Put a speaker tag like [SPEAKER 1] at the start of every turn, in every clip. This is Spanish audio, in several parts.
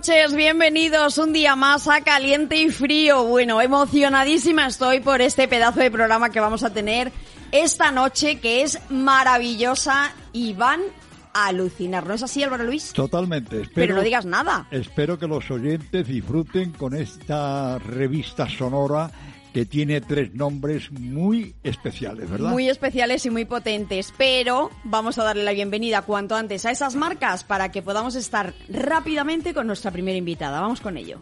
[SPEAKER 1] Noches, bienvenidos un día más a Caliente y Frío. Bueno, emocionadísima estoy por este pedazo de programa que vamos a tener esta noche, que es maravillosa y van a alucinar. ¿No es así, Álvaro Luis?
[SPEAKER 2] Totalmente. Espero,
[SPEAKER 1] Pero no digas nada.
[SPEAKER 2] Espero que los oyentes disfruten con esta revista sonora que tiene tres nombres muy especiales, ¿verdad?
[SPEAKER 1] Muy especiales y muy potentes, pero vamos a darle la bienvenida cuanto antes a esas marcas para que podamos estar rápidamente con nuestra primera invitada. Vamos con ello.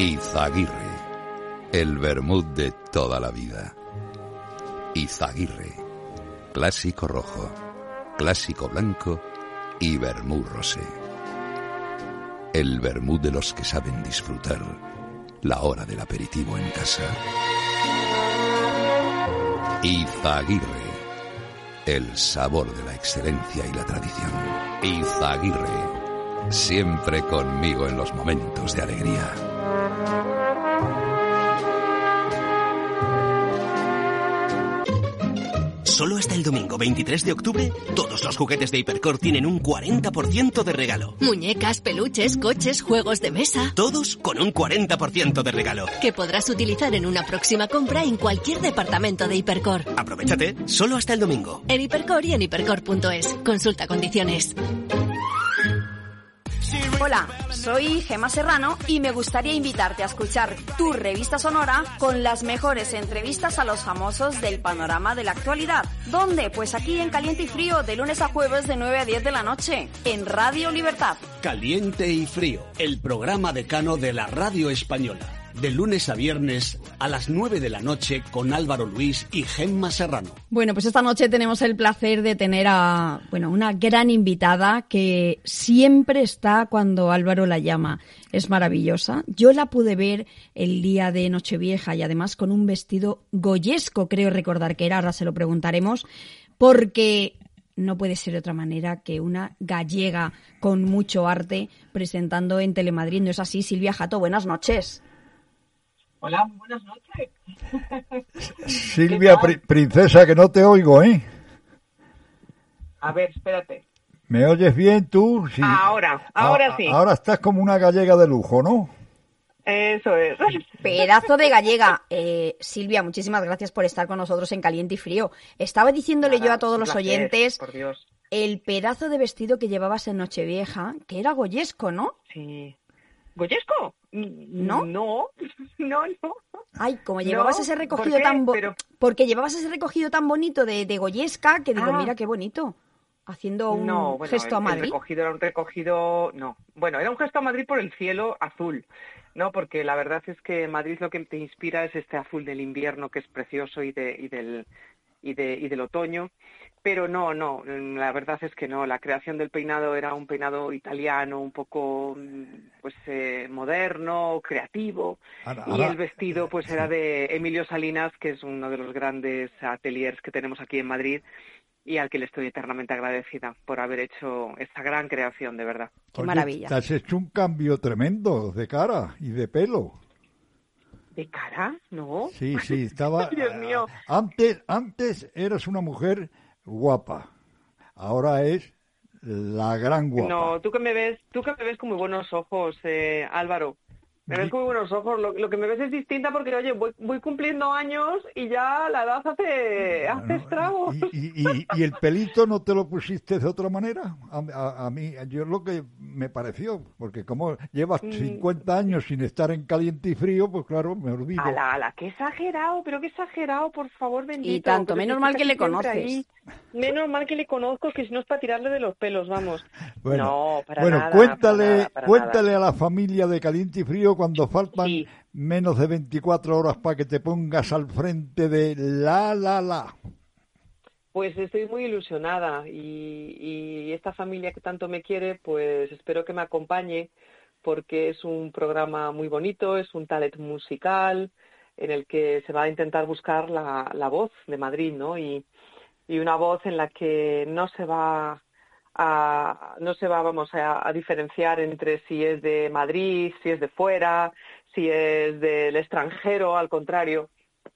[SPEAKER 3] Izaguirre, el vermut de toda la vida. Izaguirre, clásico rojo, clásico blanco y vermut rosé. El vermut de los que saben disfrutar la hora del aperitivo en casa. Izaguirre, el sabor de la excelencia y la tradición. Izaguirre, siempre conmigo en los momentos de alegría.
[SPEAKER 4] Solo hasta el domingo 23 de octubre, todos los juguetes de Hipercore tienen un 40% de regalo.
[SPEAKER 5] Muñecas, peluches, coches, juegos de mesa.
[SPEAKER 4] Todos con un 40% de regalo.
[SPEAKER 5] Que podrás utilizar en una próxima compra en cualquier departamento de Hipercore.
[SPEAKER 4] Aprovechate, solo hasta el domingo.
[SPEAKER 5] En Hipercore y en hipercore.es. Consulta condiciones.
[SPEAKER 1] Hola, soy Gema Serrano y me gustaría invitarte a escuchar tu revista sonora con las mejores entrevistas a los famosos del panorama de la actualidad. ¿Dónde? Pues aquí en Caliente y Frío, de lunes a jueves de 9 a 10 de la noche, en Radio Libertad.
[SPEAKER 6] Caliente y Frío, el programa decano de la radio española. De lunes a viernes a las 9 de la noche con Álvaro Luis y Gemma Serrano.
[SPEAKER 1] Bueno, pues esta noche tenemos el placer de tener a, bueno, una gran invitada que siempre está cuando Álvaro la llama. Es maravillosa. Yo la pude ver el día de Nochevieja y además con un vestido goyesco, creo recordar que era, ahora se lo preguntaremos, porque no puede ser de otra manera que una gallega con mucho arte presentando en Telemadrid. ¿No es así, Silvia Jato? Buenas noches.
[SPEAKER 7] Hola, buenas noches.
[SPEAKER 2] Silvia, pri princesa, que no te oigo, ¿eh?
[SPEAKER 7] A ver, espérate.
[SPEAKER 2] ¿Me oyes bien tú?
[SPEAKER 7] Sí. Ahora, ahora
[SPEAKER 2] a
[SPEAKER 7] sí.
[SPEAKER 2] Ahora estás como una gallega de lujo, ¿no?
[SPEAKER 7] Eso es.
[SPEAKER 1] Pedazo de gallega. Eh, Silvia, muchísimas gracias por estar con nosotros en Caliente y Frío. Estaba diciéndole
[SPEAKER 7] Nada,
[SPEAKER 1] yo a todos los
[SPEAKER 7] placer,
[SPEAKER 1] oyentes
[SPEAKER 7] Por Dios.
[SPEAKER 1] el pedazo de vestido que llevabas en Nochevieja, que era goyesco, ¿no?
[SPEAKER 7] Sí. ¿Goyesco?
[SPEAKER 1] ¿No?
[SPEAKER 7] No, no, no.
[SPEAKER 1] Ay, como llevabas
[SPEAKER 7] No,
[SPEAKER 1] ese
[SPEAKER 7] ¿por
[SPEAKER 1] recogido tan
[SPEAKER 7] Pero-
[SPEAKER 1] porque llevabas ese recogido tan bonito de, de goyesca que digo,
[SPEAKER 7] Ah.
[SPEAKER 1] mira qué bonito. Haciendo un
[SPEAKER 7] no, bueno,
[SPEAKER 1] gesto a Madrid.
[SPEAKER 7] El recogido era un recogido, no. Bueno, era un gesto a Madrid por el cielo azul, ¿no? Porque la verdad es que Madrid lo que te inspira es este azul del invierno que es precioso y, de, y, del, y, de, y del otoño. Pero no, no, la verdad es que no. La creación del peinado era un peinado italiano, un poco mm, pues eh, moderno, creativo.
[SPEAKER 2] Ahora-
[SPEAKER 7] Y
[SPEAKER 2] ahora-
[SPEAKER 7] el vestido pues era de Emilio Salinas, que es uno de los grandes ateliers que tenemos aquí en Madrid y al que le estoy eternamente agradecida por haber hecho esta gran creación, de verdad.
[SPEAKER 1] Qué
[SPEAKER 2] Oye,
[SPEAKER 1] maravilla.
[SPEAKER 2] Te has hecho un cambio tremendo de cara y de pelo.
[SPEAKER 7] ¿De cara? ¿No?
[SPEAKER 2] Sí, sí, estaba...
[SPEAKER 7] Dios mío.
[SPEAKER 2] Antes, antes eras una mujer guapa. Ahora es la gran guapa.
[SPEAKER 7] No, tú que me ves, tú que me ves con muy buenos ojos, eh, Álvaro. Me ves con muy buenos ojos. Lo, lo, que me ves es distinta porque, oye, voy, voy cumpliendo años y ya la edad hace, hace estragos.
[SPEAKER 2] ¿Y, y, y, el pelito no te lo pusiste de otra manera? A, a, a mí, yo lo que me pareció, porque como llevas 50 mm. años sin estar en caliente y frío, pues claro, me olvido.
[SPEAKER 7] Ala, ala, qué exagerado, pero qué exagerado, por favor, bendito.
[SPEAKER 8] Y tanto, menos mal que le conoces. Ahí.
[SPEAKER 7] Menos mal que le conozco, que si no es para tirarle de los pelos, vamos.
[SPEAKER 2] Bueno,
[SPEAKER 7] no, para
[SPEAKER 2] bueno
[SPEAKER 7] nada,
[SPEAKER 2] cuéntale,
[SPEAKER 7] para nada, para
[SPEAKER 2] cuéntale
[SPEAKER 7] nada.
[SPEAKER 2] a la familia de caliente y frío cuando faltan
[SPEAKER 7] Sí.
[SPEAKER 2] menos de 24 horas para que te pongas al frente de la, la, la.
[SPEAKER 7] Pues estoy muy ilusionada y, y esta familia que tanto me quiere, pues espero que me acompañe porque es un programa muy bonito, es un talent musical en el que se va a intentar buscar la, la voz de Madrid, ¿no? Y, y, una voz en la que no se va a, no se va, vamos, a, a diferenciar entre si es de Madrid, si es de fuera, si es del extranjero, al contrario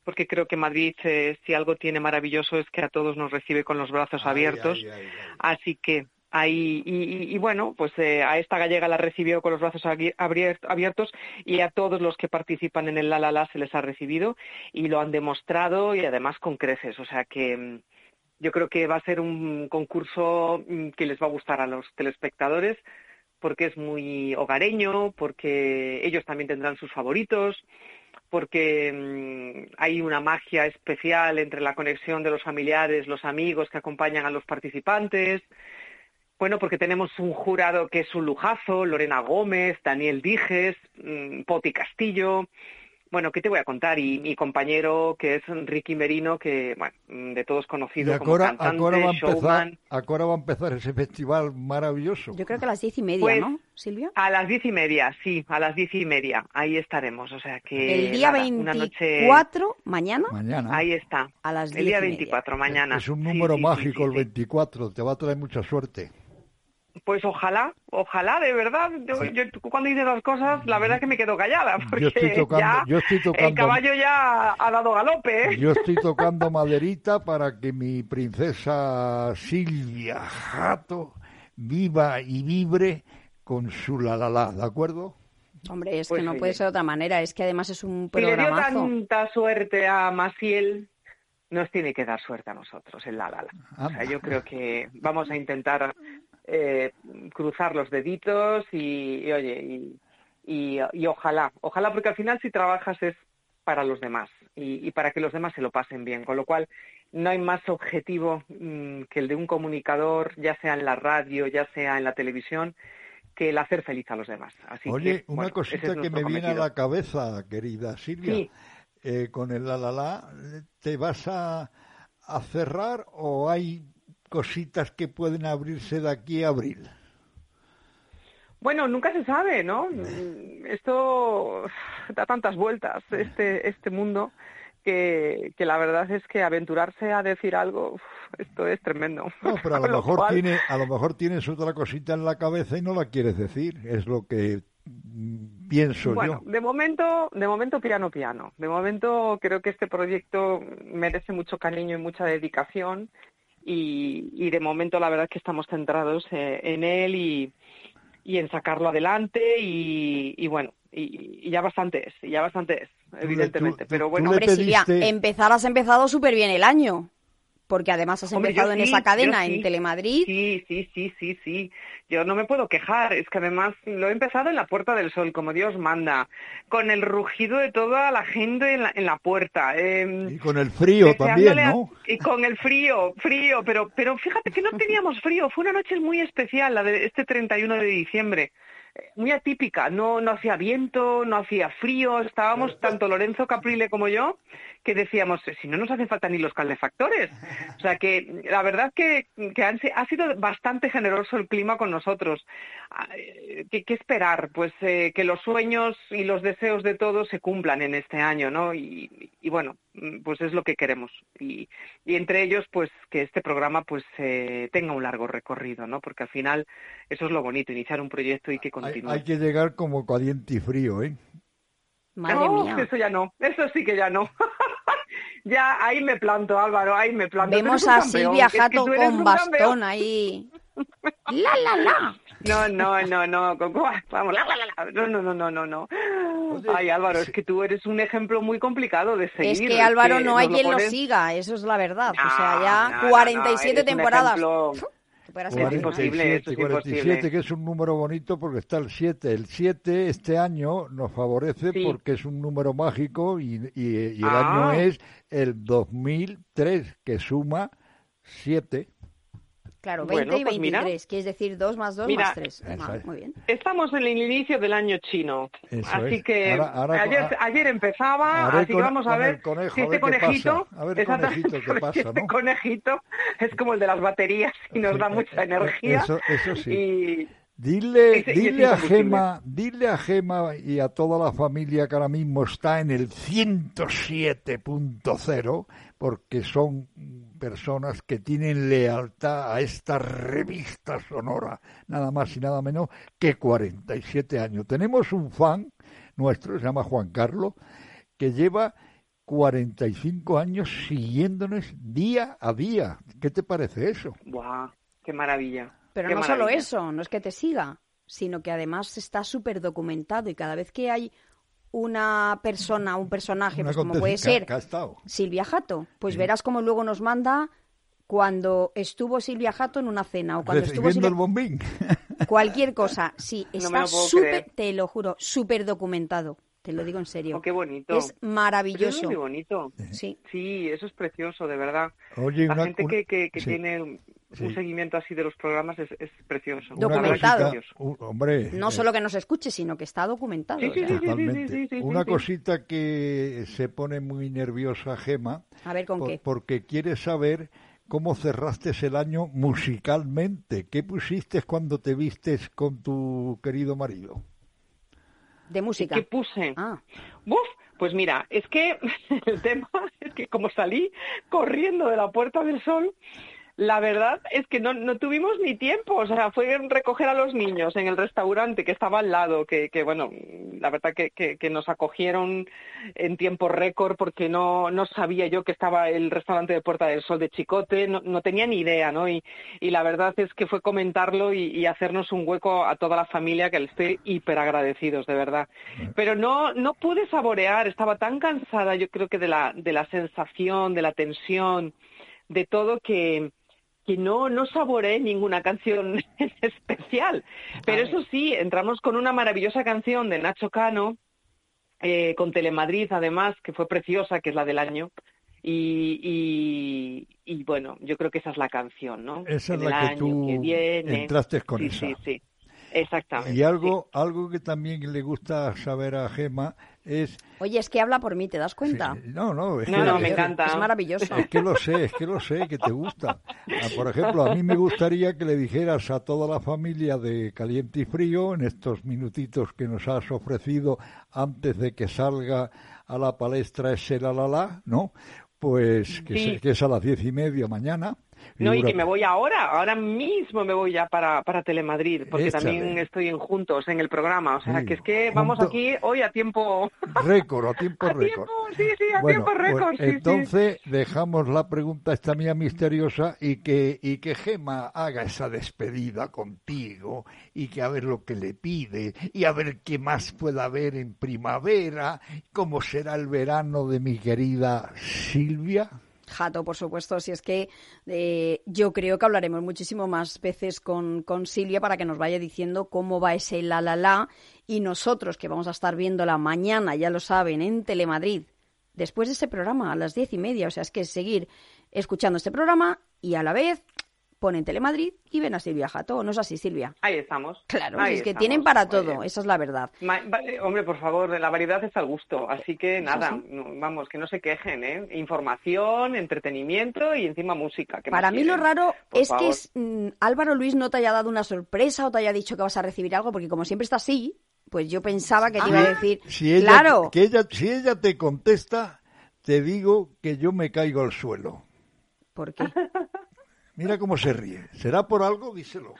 [SPEAKER 7] porque creo que Madrid, eh, si algo tiene maravilloso, es que a todos nos recibe con los brazos abiertos.
[SPEAKER 2] Ay, ay, ay,
[SPEAKER 7] Así que ahí, y, y, y bueno, pues eh, a esta gallega la recibió con los brazos abiertos y a todos los que participan en el La La La se les ha recibido y lo han demostrado y además con creces. O sea que mm, yo creo que va a ser un concurso mm, que les va a gustar a los telespectadores porque es muy hogareño, porque ellos también tendrán sus favoritos porque mmm, hay una magia especial entre la conexión de los familiares, los amigos que acompañan a los participantes. Bueno, porque tenemos un jurado que es un lujazo, Lorena Gómez, Daniel Dijes, mmm, Poti Castillo. Bueno, ¿qué te voy a contar? Y mi compañero, que es Ricky Merino, que, bueno, de todos conocido como
[SPEAKER 2] acora,
[SPEAKER 7] cantante,
[SPEAKER 2] acora va a empezar,
[SPEAKER 7] showman.
[SPEAKER 2] Ahora va a empezar ese festival maravilloso.
[SPEAKER 8] Yo creo que a las diez y media,
[SPEAKER 7] Pues,
[SPEAKER 8] ¿no, Silvia?
[SPEAKER 7] A las diez y media, sí, a las diez y media. Ahí estaremos. O sea que.
[SPEAKER 8] El día
[SPEAKER 7] nada, una noche...
[SPEAKER 8] 24, mañana,
[SPEAKER 2] Mañana.
[SPEAKER 7] Ahí está.
[SPEAKER 8] a las
[SPEAKER 7] El
[SPEAKER 8] diez
[SPEAKER 7] día
[SPEAKER 8] y media.
[SPEAKER 7] 24, mañana.
[SPEAKER 2] Es un
[SPEAKER 7] Sí,
[SPEAKER 2] número
[SPEAKER 7] sí,
[SPEAKER 2] mágico
[SPEAKER 7] sí,
[SPEAKER 2] el
[SPEAKER 7] sí.
[SPEAKER 2] 24, te va a traer mucha suerte.
[SPEAKER 7] Pues ojalá, ojalá, de verdad. Yo, yo cuando dices las cosas, la verdad es que me quedo callada, porque
[SPEAKER 2] Yo estoy tocando,
[SPEAKER 7] ya
[SPEAKER 2] yo estoy
[SPEAKER 7] el caballo ya ha dado galope. ¿eh?
[SPEAKER 2] yo estoy tocando maderita para que mi princesa Silvia Jato viva y vibre con su la la la, ¿de acuerdo?
[SPEAKER 8] Hombre, es
[SPEAKER 7] Pues
[SPEAKER 8] que no
[SPEAKER 7] oye.
[SPEAKER 8] puede ser de otra manera, es que además es un
[SPEAKER 7] Si le dio
[SPEAKER 8] programazo.
[SPEAKER 7] tanta suerte a Maciel, nos tiene que dar suerte a nosotros en la la la. O sea, yo creo que vamos a intentar eh, cruzar los deditos y, y, oye, y, y, y ojalá, ojalá, porque al final si trabajas es para los demás y, para que los demás se lo pasen bien, con lo cual no hay más objetivo mm, que el de un comunicador, ya sea en la radio, ya sea en la televisión, que el hacer feliz a los demás. Así
[SPEAKER 2] Oye,
[SPEAKER 7] que,
[SPEAKER 2] una
[SPEAKER 7] bueno,
[SPEAKER 2] cosita
[SPEAKER 7] es
[SPEAKER 2] que me viene a la cabeza, querida Silvia.
[SPEAKER 7] Sí.
[SPEAKER 2] Eh, con el la la la, ¿te vas a, a cerrar o hay cositas que pueden abrirse de aquí a abril?
[SPEAKER 7] Bueno, nunca se sabe, ¿no? Mm, Esto da tantas vueltas, este, este mundo, que, que la verdad es que aventurarse a decir algo, uf, esto es tremendo.
[SPEAKER 2] No, pero a lo mejor
[SPEAKER 7] cual,
[SPEAKER 2] tiene, a lo mejor tienes otra cosita en la cabeza y no la quieres decir. Es lo que pienso
[SPEAKER 7] Bueno,
[SPEAKER 2] yo.
[SPEAKER 7] de momento, de momento piano piano. De momento creo que este proyecto merece mucho cariño y mucha dedicación y, y de momento la verdad es que estamos centrados eh, en él y, y en sacarlo adelante y, y bueno, y, y ya bastante es, y ya bastante es, evidentemente.
[SPEAKER 2] tú-
[SPEAKER 7] Pero
[SPEAKER 2] tú
[SPEAKER 7] bueno,
[SPEAKER 8] Hombre, Silvia, empezar has empezado súper bien el año, porque además has
[SPEAKER 7] Hombre,
[SPEAKER 8] empezado en
[SPEAKER 7] sí,
[SPEAKER 8] esa cadena
[SPEAKER 7] sí.
[SPEAKER 8] en Telemadrid.
[SPEAKER 7] Sí, sí, sí, sí, sí. Yo no me puedo quejar. Es que además lo he empezado en la Puerta del Sol, como Dios manda, con el rugido de toda la gente en la, en la puerta. eh,
[SPEAKER 2] Y con el frío también,
[SPEAKER 7] a-
[SPEAKER 2] ¿no?
[SPEAKER 7] Y con el frío, frío, pero, pero fíjate que no teníamos frío. Fue una noche muy especial, la de este 31 de diciembre. Eh, Muy atípica, no, no hacía viento, no hacía frío, estábamos tanto Lorenzo Caprile como yo que decíamos, si no nos hacen falta ni los calefactores. O sea que la verdad que, que han ha sido bastante generoso el clima con nosotros. Ah, eh, ¿Qué, qué esperar? Pues eh, que los sueños y los deseos de todos se cumplan en este año, ¿no? Y, y bueno, pues es lo que queremos. Y, y entre ellos, pues que este programa pues eh, tenga un largo recorrido, ¿no? Porque al final eso es lo bonito, iniciar un proyecto y que
[SPEAKER 2] Hay,
[SPEAKER 7] continúe.
[SPEAKER 2] hay que llegar como caliente y frío, ¿eh?
[SPEAKER 8] Madre
[SPEAKER 7] No,
[SPEAKER 8] mía.
[SPEAKER 7] eso ya no, eso sí que ya no. ya ahí me planto, Álvaro, ahí me planto.
[SPEAKER 8] Vemos a Silvia Jato con bastón
[SPEAKER 7] campeón.
[SPEAKER 8] ahí.
[SPEAKER 1] La, la, la.
[SPEAKER 7] No, no, no, no, Coco, vamos, la, la, la, la. no, no, no, no, no, no. Ay, Álvaro, es que tú eres un ejemplo muy complicado de seguir.
[SPEAKER 1] Es que Álvaro no hay quien lo
[SPEAKER 7] pones-
[SPEAKER 1] siga, eso es la verdad. o
[SPEAKER 7] No,
[SPEAKER 1] sea, ya
[SPEAKER 7] no, no, no,
[SPEAKER 1] 47
[SPEAKER 7] eres un
[SPEAKER 1] temporadas.
[SPEAKER 7] ejemplo. Es imposible, es
[SPEAKER 2] 47,
[SPEAKER 7] imposible.
[SPEAKER 2] que es un número bonito porque está el 7. El 7 este año nos favorece
[SPEAKER 7] Sí.
[SPEAKER 2] porque es un número mágico y, y- y el
[SPEAKER 7] Ah.
[SPEAKER 2] año es el 2003, que suma 7.
[SPEAKER 1] Claro, 20
[SPEAKER 7] Bueno,
[SPEAKER 1] y
[SPEAKER 7] pues mira.
[SPEAKER 1] 23, que es decir 2 más 2
[SPEAKER 7] Mira,
[SPEAKER 1] más 3.
[SPEAKER 2] Eso es.
[SPEAKER 1] muy bien.
[SPEAKER 7] Estamos en el inicio del año chino,
[SPEAKER 2] Eso
[SPEAKER 7] así
[SPEAKER 2] es.
[SPEAKER 7] que
[SPEAKER 2] Ahora- ahora-
[SPEAKER 7] ayer,
[SPEAKER 2] a-
[SPEAKER 7] ayer empezaba, así que
[SPEAKER 2] con-
[SPEAKER 7] vamos a ver
[SPEAKER 2] conejo,
[SPEAKER 7] si este conejito.
[SPEAKER 2] A ver, conejito, qué pasa,
[SPEAKER 7] este
[SPEAKER 2] ¿no?
[SPEAKER 7] conejito es como el de las baterías y nos da mucha energía.
[SPEAKER 2] Eso, eso sí.
[SPEAKER 7] Y
[SPEAKER 2] Dile,
[SPEAKER 7] Ese-
[SPEAKER 2] dile a. Gema, dile a Gema y a toda la familia que ahora mismo está en el 107.0, porque son personas que tienen lealtad a esta revista sonora, nada más y nada menos que 47 años. Tenemos un fan nuestro, se llama Juan Carlos, que lleva 45 años siguiéndonos día a día. ¿Qué te parece eso?
[SPEAKER 7] ¡Buah! ¡Qué maravilla!
[SPEAKER 1] Pero
[SPEAKER 7] qué
[SPEAKER 1] no solo eso, no es que te siga, sino que además está súper documentado y cada vez que hay una persona, un personaje, pues como puede ser
[SPEAKER 2] que ha estado.
[SPEAKER 1] Silvia Jato, pues verás como luego nos manda cuando estuvo Silvia Jato en una cena o cuando estuvo
[SPEAKER 2] Recibiendo
[SPEAKER 1] Silvia...
[SPEAKER 2] el bombín.
[SPEAKER 1] cualquier cosa, sí,
[SPEAKER 7] No
[SPEAKER 1] está
[SPEAKER 7] lo creer.
[SPEAKER 1] te lo juro, súper documentado, te lo digo en serio.
[SPEAKER 7] Oh, ¡Qué bonito!
[SPEAKER 1] Es
[SPEAKER 7] Pero
[SPEAKER 1] maravilloso.
[SPEAKER 7] es muy bonito.
[SPEAKER 1] Sí.
[SPEAKER 7] Sí, eso es precioso, de verdad.
[SPEAKER 2] Oye,
[SPEAKER 7] La
[SPEAKER 2] una-
[SPEAKER 7] gente
[SPEAKER 2] una-
[SPEAKER 7] que, que, que
[SPEAKER 2] sí.
[SPEAKER 7] tiene
[SPEAKER 2] Sí.
[SPEAKER 7] un seguimiento así de los programas es, es precioso.
[SPEAKER 1] Documentado.
[SPEAKER 2] cosita- un- hombre,
[SPEAKER 1] No
[SPEAKER 2] eh,
[SPEAKER 1] solo que nos escuche, sino que está documentado.
[SPEAKER 7] Sí,
[SPEAKER 1] o
[SPEAKER 7] sí,
[SPEAKER 1] sea.
[SPEAKER 7] sí, sí, sí,
[SPEAKER 2] totalmente.
[SPEAKER 7] sí, sí, sí,
[SPEAKER 2] Una
[SPEAKER 7] sí.
[SPEAKER 2] cosita que se pone muy nerviosa Gema,
[SPEAKER 1] A ver con
[SPEAKER 2] por-
[SPEAKER 1] qué.
[SPEAKER 2] porque quiere saber cómo cerraste el año musicalmente. ¿Qué pusiste cuando te vistes con tu querido marido?
[SPEAKER 1] De música.
[SPEAKER 7] ¿Qué puse?
[SPEAKER 1] Ah,
[SPEAKER 7] Uf, pues mira, es que el tema es que como salí corriendo de la Puerta del Sol, la verdad es que no, no tuvimos ni tiempo, o sea, fue recoger a los niños en el restaurante que estaba al lado, que, que bueno, la verdad que, que, nos acogieron en tiempo récord porque no, no sabía yo que estaba el restaurante de Puerta del Sol de Chicote, no, no tenía ni idea, ¿no? Y, y la verdad es que fue comentarlo y, y hacernos un hueco a toda la familia que le estoy hiper agradecidos, de verdad. Pero no, no pude saborear, estaba tan cansada yo creo que de la, de la sensación, de la tensión, de todo que, que no, no saboreé ninguna canción especial. Pero eso sí, entramos con una maravillosa canción de Nacho Cano, eh, con Telemadrid además, que fue preciosa, que es la del año. Y, y, y, bueno, yo creo que esa es la canción, ¿no?
[SPEAKER 2] Esa es la que
[SPEAKER 7] año
[SPEAKER 2] tú
[SPEAKER 7] que viene.
[SPEAKER 2] entraste con
[SPEAKER 7] sí,
[SPEAKER 2] esa.
[SPEAKER 7] Sí, sí, exactamente.
[SPEAKER 2] Y algo, algo que también le gusta saber a Gema es...
[SPEAKER 1] oye, es que habla por mí, ¿te das cuenta?
[SPEAKER 2] No, no, es
[SPEAKER 7] No,
[SPEAKER 2] que,
[SPEAKER 7] no, me
[SPEAKER 2] es-
[SPEAKER 7] encanta.
[SPEAKER 1] Es maravilloso.
[SPEAKER 2] Es que lo sé, es que lo sé, que te gusta. Ah, Por ejemplo, a mí me gustaría que le dijeras a toda la familia de Caliente y Frío, en estos minutitos que nos has ofrecido antes de que salga a la palestra ese la la la, ¿no? Pues que,
[SPEAKER 7] Sí.
[SPEAKER 2] se- que es a las diez y media mañana.
[SPEAKER 7] No, y que me voy ahora, ahora mismo me voy ya para, para Telemadrid, porque
[SPEAKER 2] Échale.
[SPEAKER 7] también estoy en Juntos en el programa. O sea,
[SPEAKER 2] Sí,
[SPEAKER 7] que es que vamos aquí hoy a tiempo.
[SPEAKER 2] Récord, a tiempo
[SPEAKER 7] A
[SPEAKER 2] récord.
[SPEAKER 7] tiempo, sí, sí, a
[SPEAKER 2] Bueno,
[SPEAKER 7] tiempo récord,
[SPEAKER 2] pues
[SPEAKER 7] sí, sí.
[SPEAKER 2] entonces dejamos la pregunta esta mía misteriosa y que, y que Gema haga esa despedida contigo y que a ver lo que le pide y a ver qué más pueda haber en primavera, cómo será el verano de mi querida Silvia.
[SPEAKER 1] Jato, por supuesto, si es que eh, yo creo que hablaremos muchísimo más veces con, con Silvia para que nos vaya diciendo cómo va ese la la la. Y nosotros que vamos a estar viéndola mañana, ya lo saben, en Telemadrid, después de ese programa a las diez y media, o sea, es que seguir escuchando este programa y a la vez ponen Telemadrid y ven a Silvia Jato, ¿no es así, Silvia?
[SPEAKER 7] Ahí estamos.
[SPEAKER 1] Claro,
[SPEAKER 7] Ahí
[SPEAKER 1] es que
[SPEAKER 7] estamos.
[SPEAKER 1] tienen para todo, esa es la verdad.
[SPEAKER 7] Ma- vale, hombre, por favor, la variedad está al gusto. Así que nada,
[SPEAKER 1] sí.
[SPEAKER 7] no- vamos, que no se quejen, ¿eh? Información, entretenimiento y encima música. ¿qué más
[SPEAKER 1] Para mí lo raro
[SPEAKER 7] Por
[SPEAKER 1] es que es, mm, Álvaro Luis no te haya dado una sorpresa o te haya dicho que vas a recibir algo, porque como siempre está así, pues yo pensaba que te iba a decir,
[SPEAKER 2] Si ella,
[SPEAKER 1] claro,
[SPEAKER 2] que ella, si ella te contesta, te digo que yo me caigo al suelo.
[SPEAKER 1] ¿por qué?
[SPEAKER 2] Mira cómo se ríe. ¿Será por algo? Díselo.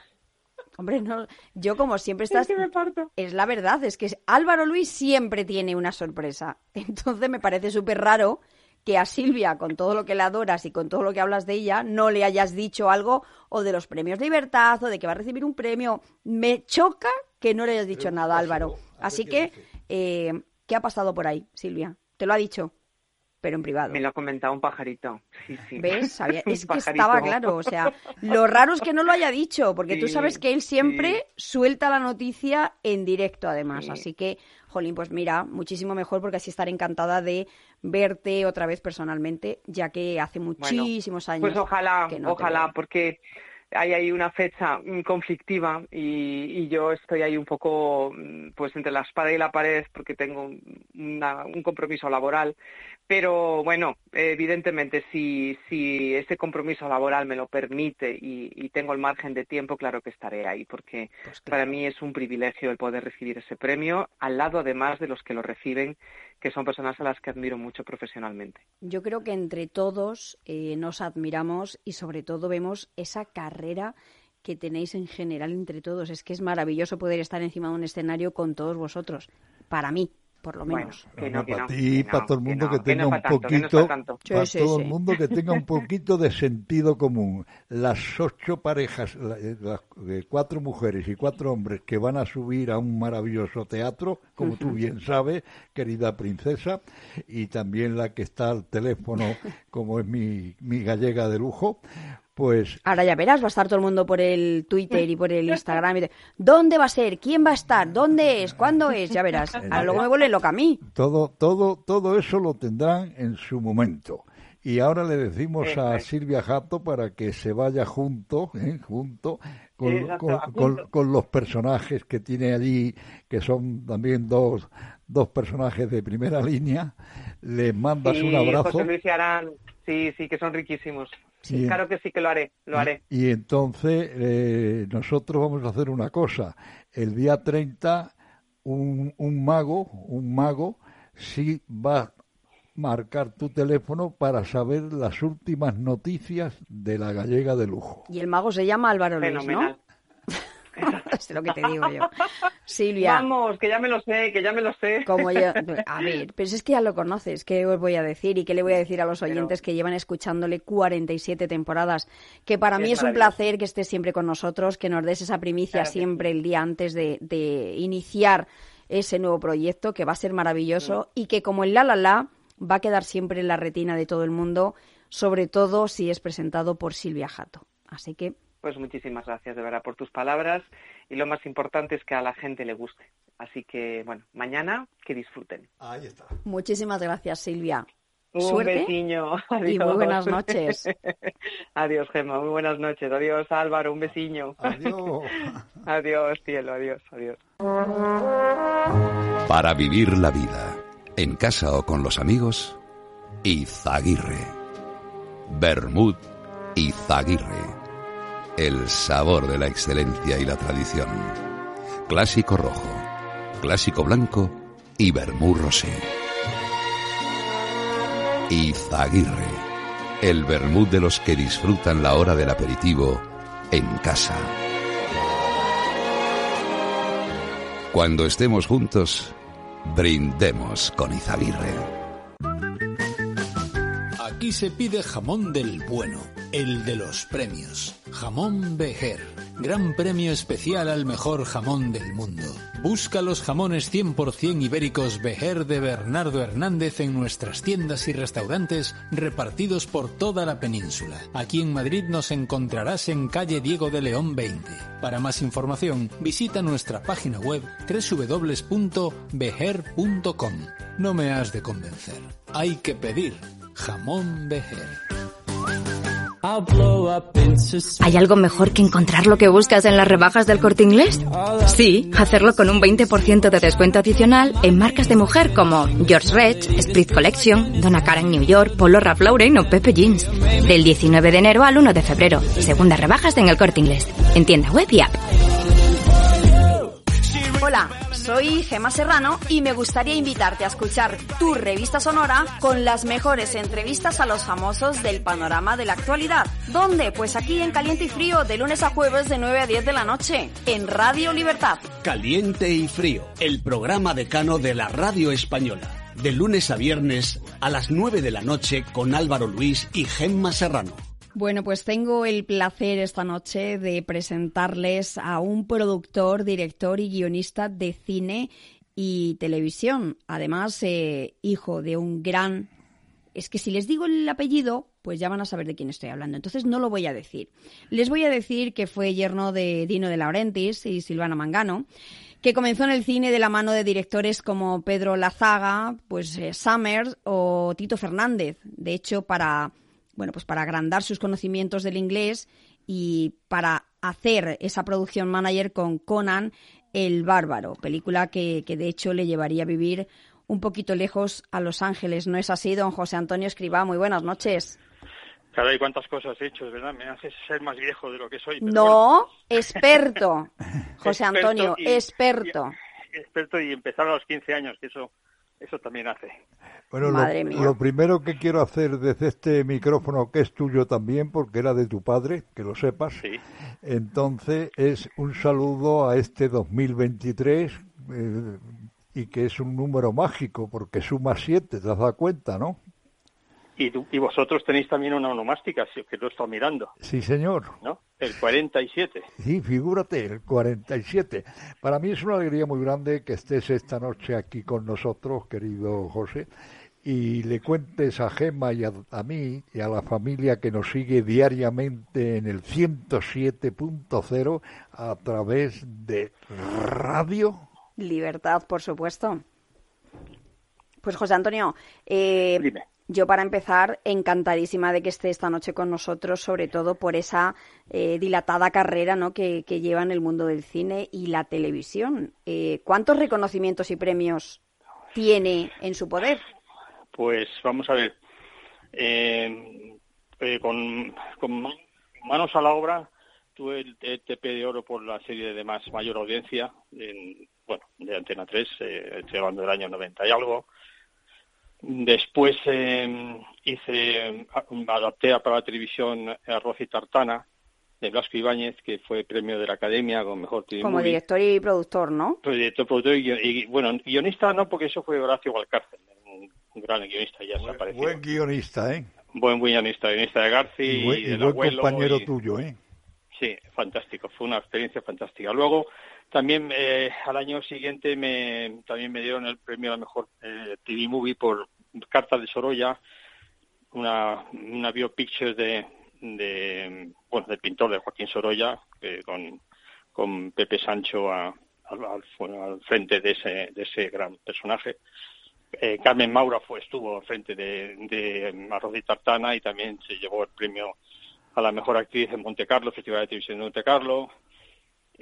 [SPEAKER 1] Hombre, no, yo como siempre estás,
[SPEAKER 7] Es que me parto.
[SPEAKER 1] es la verdad, es que Álvaro Luis siempre tiene una sorpresa. Entonces me parece súper raro que a Silvia, con todo lo que la adoras y con todo lo que hablas de ella, no le hayas dicho algo o de los premios Libertad o de que va a recibir un premio. Me choca que no le hayas dicho nada, Álvaro. Así que, eh, ¿qué ha pasado por ahí, Silvia? ¿Te lo ha dicho? Pero en privado.
[SPEAKER 7] Me lo ha comentado un pajarito. Sí, sí.
[SPEAKER 1] ¿Ves? es que estaba claro. O sea, lo raro es que no lo haya dicho, porque tú sabes que él siempre suelta la noticia en directo, además. Así que, Jolín, pues mira, muchísimo mejor, porque así estaré encantada de verte otra vez personalmente, ya que hace muchísimos años.
[SPEAKER 7] Pues ojalá, ojalá, porque hay ahí una fecha conflictiva y, yo estoy ahí un poco mm, pues entre la espada y la pared porque tengo un compromiso laboral. Pero bueno, evidentemente, si, si ese compromiso laboral me lo permite y, tengo el margen de tiempo, claro que estaré ahí, porque pues para mí es un privilegio el poder recibir ese premio, al lado además de los que lo reciben, que son personas a las que admiro mucho profesionalmente.
[SPEAKER 1] Yo creo que entre todos eh, nos admiramos y sobre todo vemos esa carrera que tenéis en general entre todos. Es que es maravilloso poder estar encima de un escenario con todos vosotros. Para mí, por lo menos.
[SPEAKER 2] para ti y para todo el mundo que, tenga un poquito, para todo el mundo que tenga un poquito de sentido común. Las ocho parejas, eh, de cuatro mujeres y cuatro hombres que van a subir a un maravilloso teatro, como tú bien sabes, querida princesa, y también la que está al teléfono, como es mi, mi gallega de lujo, pues
[SPEAKER 1] ahora ya verás, va a estar todo el mundo por el Twitter y por el Instagram. Y ¿Dónde va a ser? ¿Quién va a estar? ¿Dónde es? ¿Cuándo es? Ya verás. Ahora luego me vuelve loca a mí.
[SPEAKER 2] Todo, todo, todo eso lo tendrán en su momento. Y ahora le decimos a Silvia Jato para que se vaya junto, ¿eh? junto con, los personajes que tiene allí, que son también dos, dos personajes de primera línea. Les mandas un abrazo.
[SPEAKER 7] José Luis sí, sí, que son riquísimos. Sí, claro que sí que lo haré, lo haré.
[SPEAKER 2] Y, entonces eh, nosotros vamos a hacer una cosa. El día 30 un, un mago, un mago sí va a marcar tu teléfono para saber las últimas noticias de la gallega de lujo.
[SPEAKER 1] Y el mago se llama Álvaro Luis, ¿no? Es lo que te digo yo. Silvia.
[SPEAKER 7] Vamos, que ya me lo sé, que ya me lo sé.
[SPEAKER 1] Como yo, a ver, pero es que ya lo conoces, ¿qué os voy a decir? ¿Y qué le voy a decir a los oyentes que llevan escuchándole 47 temporadas? Que para mí es un placer que estés siempre con nosotros, que nos des esa primicia siempre el día antes de, iniciar ese nuevo proyecto, que va a ser maravilloso y que como el La La La va a quedar siempre en la retina de todo el mundo, sobre todo si es presentado por Silvia Jato. Así que
[SPEAKER 7] pues muchísimas gracias de verdad por tus palabras y lo más importante es que a la gente le guste. Así que, bueno, mañana que disfruten.
[SPEAKER 2] Ahí está.
[SPEAKER 1] Muchísimas gracias, Silvia.
[SPEAKER 7] Un
[SPEAKER 1] Suerte
[SPEAKER 7] y
[SPEAKER 1] muy buenas noches.
[SPEAKER 7] adiós, Gemma. Muy buenas noches. Adiós, Álvaro. Un besiño.
[SPEAKER 2] Adiós.
[SPEAKER 7] adiós, cielo. Adiós, adiós.
[SPEAKER 3] Para vivir la vida, en casa o con los amigos, Izaguirre. Bermud Izaguirre el sabor de la excelencia y la tradición. Clásico rojo, clásico blanco y vermú rosé. Izaguirre, el vermú de los que disfrutan la hora del aperitivo en casa. Cuando estemos juntos, brindemos con Izaguirre.
[SPEAKER 9] Aquí se pide jamón del bueno el de los premios. Jamón Bejer. Gran premio especial al mejor jamón del mundo. Busca los jamones 100% ibéricos Bejer de Bernardo Hernández en nuestras tiendas y restaurantes repartidos por toda la península. Aquí en Madrid nos encontrarás en calle Diego de León 20. Para más información, visita nuestra página web www.bejer.com. No me has de convencer. Hay que pedir jamón Bejer.
[SPEAKER 10] ¿Hay algo mejor que encontrar lo que buscas en las rebajas del corte inglés? Sí, hacerlo con un 20% de descuento adicional en marcas de mujer como George Rech, Sprit Collection, Donna Karan New York, Polo Ralph Lauren o Pepe Jeans. Del 19 de enero al 1 de febrero. Segundas rebajas en el corte inglés. En tienda web y app.
[SPEAKER 1] Hola, soy Gema Serrano y me gustaría invitarte a escuchar tu revista sonora con las mejores entrevistas a los famosos del panorama de la actualidad. ¿Dónde? Pues aquí en Caliente y Frío, de lunes a jueves de 9 a 10 de la noche, en Radio Libertad.
[SPEAKER 6] Caliente y Frío, el programa decano de la radio española de lunes a viernes a las 9 de la noche con Álvaro Luis y Gemma Serrano.
[SPEAKER 1] Bueno, pues tengo el placer esta noche de presentarles a un productor, director y guionista de cine y televisión. Además, eh, hijo de un gran... Es que si les digo el apellido, pues ya van a saber de quién estoy hablando. Entonces no lo voy a decir. Les voy a decir que fue yerno de Dino de Laurentiis y Silvana Mangano que comenzó en el cine de la mano de directores como Pedro Lazaga, pues eh, Summers o Tito Fernández. De hecho, para bueno, pues para agrandar sus conocimientos del inglés y para hacer esa producción manager con Conan el Bárbaro, película que, que de hecho le llevaría a vivir un poquito lejos a Los Ángeles. ¿No es así, don José Antonio Escribá? Muy buenas noches.
[SPEAKER 11] Caray, cuántas cosas he hecho, ¿verdad? Me haces ser más viejo de lo que soy.
[SPEAKER 1] no, experto, José Antonio, experto.
[SPEAKER 11] experto y empezar a los 15 años, que eso, eso también hace.
[SPEAKER 2] Bueno, lo, lo, primero que quiero hacer desde este micrófono, que es tuyo también, porque era de tu padre, que lo sepas,
[SPEAKER 11] sí.
[SPEAKER 2] entonces es un saludo a este 2023 eh, y que es un número mágico, porque suma siete, te has dado cuenta, ¿no?
[SPEAKER 11] Y, y, vosotros tenéis también una onomástica, que lo he estado mirando.
[SPEAKER 2] Sí, señor.
[SPEAKER 11] ¿No? El 47.
[SPEAKER 2] Sí, figúrate, el 47. Para mí es una alegría muy grande que estés esta noche aquí con nosotros, querido José, y le cuentes a Gemma y a, a mí y a la familia que nos sigue diariamente en el 107.0 a través de radio.
[SPEAKER 1] Libertad, por supuesto. Pues José Antonio, eh,
[SPEAKER 11] Dime.
[SPEAKER 1] Yo, para empezar, encantadísima de que esté esta noche con nosotros, sobre todo por esa eh, dilatada carrera ¿no? que, que, lleva en el mundo del cine y la televisión. Eh, ¿Cuántos reconocimientos y premios tiene en su poder?
[SPEAKER 11] Pues vamos a ver. Eh, con, con, manos a la obra, tuve el TP de oro por la serie de más mayor audiencia, en, bueno, de Antena 3, estoy hablando del año 90 y algo Después eh, hice, adapté para la televisión Arroz y Tartana de Blasco Ibáñez, que fue premio de la Academia con Mejor TV
[SPEAKER 1] Como
[SPEAKER 11] movie.
[SPEAKER 1] director y productor, ¿no?
[SPEAKER 11] Director, productor y, y, bueno, guionista no, porque eso fue Horacio Valcárcel, un, un gran guionista, ya
[SPEAKER 2] buen,
[SPEAKER 11] desapareció.
[SPEAKER 2] Buen guionista, ¿eh?
[SPEAKER 11] Buen guionista, guionista de Garci
[SPEAKER 2] y, buen,
[SPEAKER 11] y del
[SPEAKER 2] buen
[SPEAKER 11] abuelo.
[SPEAKER 2] compañero
[SPEAKER 11] y,
[SPEAKER 2] tuyo, ¿eh?
[SPEAKER 11] Sí, fantástico, fue una experiencia fantástica. Luego, también eh, al año siguiente me, también me dieron el premio a la mejor eh, TV movie por Carta de Sorolla, una, una biopicture de, bueno, del pintor de Joaquín Sorolla, con, Pepe Sancho al, frente de ese, de ese gran personaje. Eh, Carmen Maura fue, estuvo al frente de, de Arroz y Tartana y también se llevó el premio a la mejor actriz en Monte Carlo, Festival de Televisión de Monte Carlo.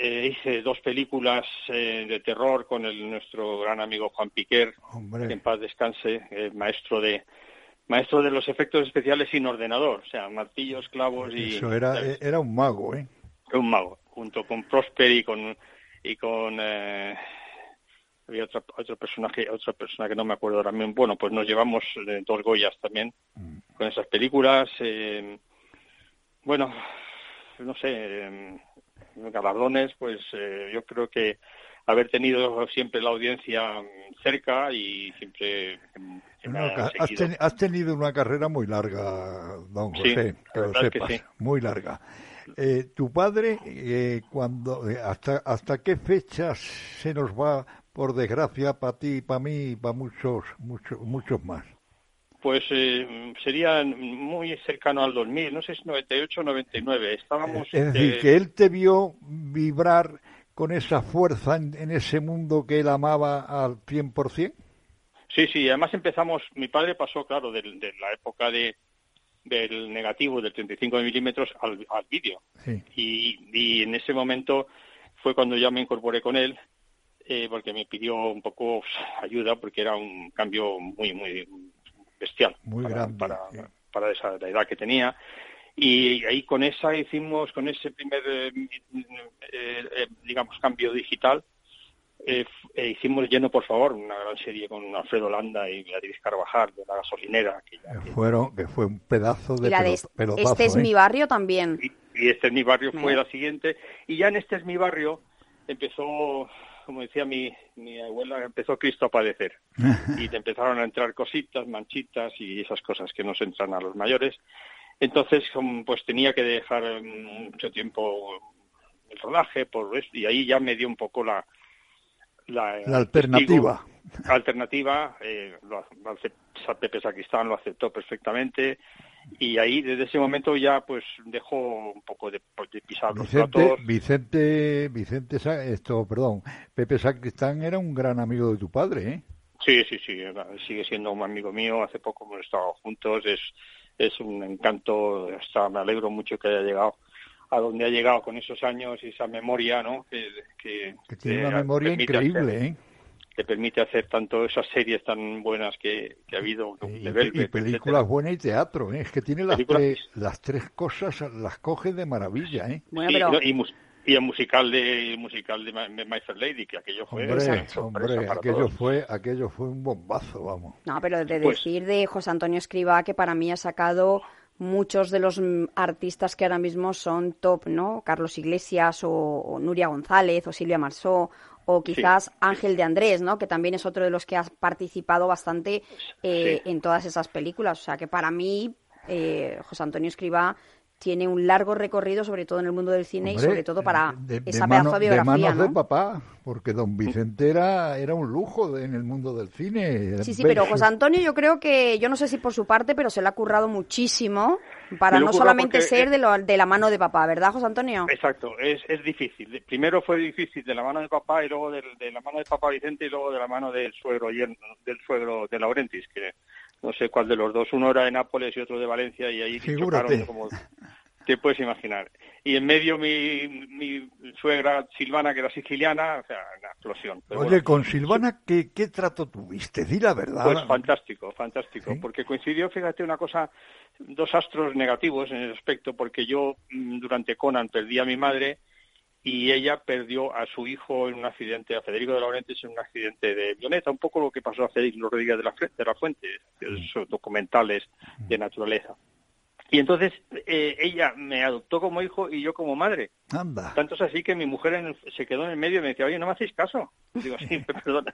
[SPEAKER 11] Eh, hice dos películas eh, de terror con el, nuestro gran amigo Juan Piquer,
[SPEAKER 2] Hombre.
[SPEAKER 11] que en paz descanse, eh, maestro de maestro de los efectos especiales sin ordenador, o sea, martillos, clavos y
[SPEAKER 2] eso era era un mago, ¿eh?
[SPEAKER 11] Un mago, junto con Prosper y con y con eh, había otro, otro personaje, otra persona que no me acuerdo ahora mismo. Bueno, pues nos llevamos eh, dos Goyas también mm. con esas películas. Eh, bueno, no sé, galardones, pues eh, yo creo que haber tenido siempre la audiencia cerca y siempre...
[SPEAKER 2] No, has, ten, has, tenido una carrera muy larga, don José,
[SPEAKER 11] sí,
[SPEAKER 2] que lo sepas, que sí. muy larga. Eh, tu padre, eh, cuando, hasta, ¿hasta qué fechas se nos va, por desgracia, para ti, para mí y para muchos, muchos, muchos más?
[SPEAKER 11] Pues eh, sería muy cercano al 2000, no sé si 98 o 99. Estábamos.
[SPEAKER 2] Es decir, eh, que él te vio vibrar con esa fuerza en, en ese mundo que él amaba al 100%.
[SPEAKER 11] Sí, sí, además empezamos. Mi padre pasó, claro, de, de la época de del negativo del 35 milímetros al, al vídeo.
[SPEAKER 2] Sí.
[SPEAKER 11] Y, y en ese momento fue cuando ya me incorporé con él, eh, porque me pidió un poco ayuda, porque era un cambio muy, muy bestial
[SPEAKER 2] muy
[SPEAKER 11] para,
[SPEAKER 2] grande,
[SPEAKER 11] para,
[SPEAKER 2] sí.
[SPEAKER 11] para, esa la edad que tenía y ahí con esa hicimos con ese primer eh, eh, digamos cambio digital eh, hicimos lleno por favor una gran serie con Alfredo Landa y Beatriz Carvajal de la gasolinera que, ya,
[SPEAKER 2] que fueron que fue un pedazo de,
[SPEAKER 1] de
[SPEAKER 2] pelotazo,
[SPEAKER 1] este es
[SPEAKER 2] ¿eh?
[SPEAKER 1] mi barrio también
[SPEAKER 11] y, y este es mi barrio fue la siguiente y ya en este es mi barrio empezó como decía mi, mi abuela, empezó Cristo a padecer. y te empezaron a entrar cositas, manchitas y esas cosas que nos entran a los mayores. Entonces, pues tenía que dejar mucho tiempo el rodaje por y ahí ya me dio un poco la
[SPEAKER 2] la, alternativa
[SPEAKER 11] alternativa eh, lo, Pepe Sacristán lo aceptó perfectamente y ahí desde ese momento ya pues dejó un poco de, pisar los platos.
[SPEAKER 2] Vicente Vicente esto perdón Pepe Sacristán era un gran amigo de tu padre ¿eh?
[SPEAKER 11] sí sí sí sigue siendo un amigo mío hace poco hemos estado juntos es es un encanto hasta me alegro mucho que haya llegado a donde ha llegado con esos años y esa memoria, ¿no? Que,
[SPEAKER 2] que, tiene una memoria increíble, ¿eh?
[SPEAKER 11] Que permite hacer tanto esas series tan buenas que, ha habido
[SPEAKER 2] y, películas buenas y teatro, ¿eh? Es que tiene las tres, las tres cosas, las coge de maravilla, ¿eh?
[SPEAKER 11] y, el musical de musical de My, Fair Lady, que aquello fue...
[SPEAKER 2] Hombre, aquello fue, aquello fue un bombazo, vamos.
[SPEAKER 1] No, pero de pues decir de José Antonio Escriba que para mí ha sacado muchos de los mm, artistas que ahora mismo son top, ¿no? Carlos Iglesias o, Nuria González o Silvia Marsó o quizás Ángel de Andrés, ¿no? Que también es otro de los que ha participado bastante eh, en todas esas películas. O sea que para mí, eh, José Antonio Escriba tiene un largo recorrido, sobre todo en el mundo del cine y sobre todo para esa pedazo de biografía.
[SPEAKER 2] De manos de papá, porque don Vicente era, era un lujo en el mundo del cine.
[SPEAKER 1] Sí, sí, pero José Antonio yo creo que, yo no sé si por su parte, pero se le ha currado muchísimo para no solamente ser de, de, la mano de papá, ¿verdad, José Antonio?
[SPEAKER 11] Exacto, es, es difícil. Primero fue difícil de la mano de papá y luego de, la mano de papá Vicente y luego de la mano del suegro, del suegro de Laurentis, que no sé cuál de los dos, uno era de Nápoles y otro de Valencia y ahí chocaron como te puedes imaginar. Y en medio mi, mi suegra Silvana, que era siciliana, o sea, una explosión.
[SPEAKER 2] Oye, con Silvana, ¿qué, ¿qué, trato tuviste? Di la verdad.
[SPEAKER 11] Pues fantástico, fantástico, porque coincidió, fíjate, una cosa, dos astros negativos en el aspecto, porque yo mm, durante Conan perdí a mi madre y ella perdió a su hijo en un accidente, a Federico de Laurentiis en un accidente de avioneta, un poco lo que pasó a Federico Rodríguez de la, de la Fuente, esos documentales de naturaleza. Y entonces eh, ella me adoptó como hijo y yo como madre.
[SPEAKER 2] Anda.
[SPEAKER 11] Tanto es así que mi mujer se quedó en el medio y me decía, oye, no me hacéis caso. Digo, sí, perdona.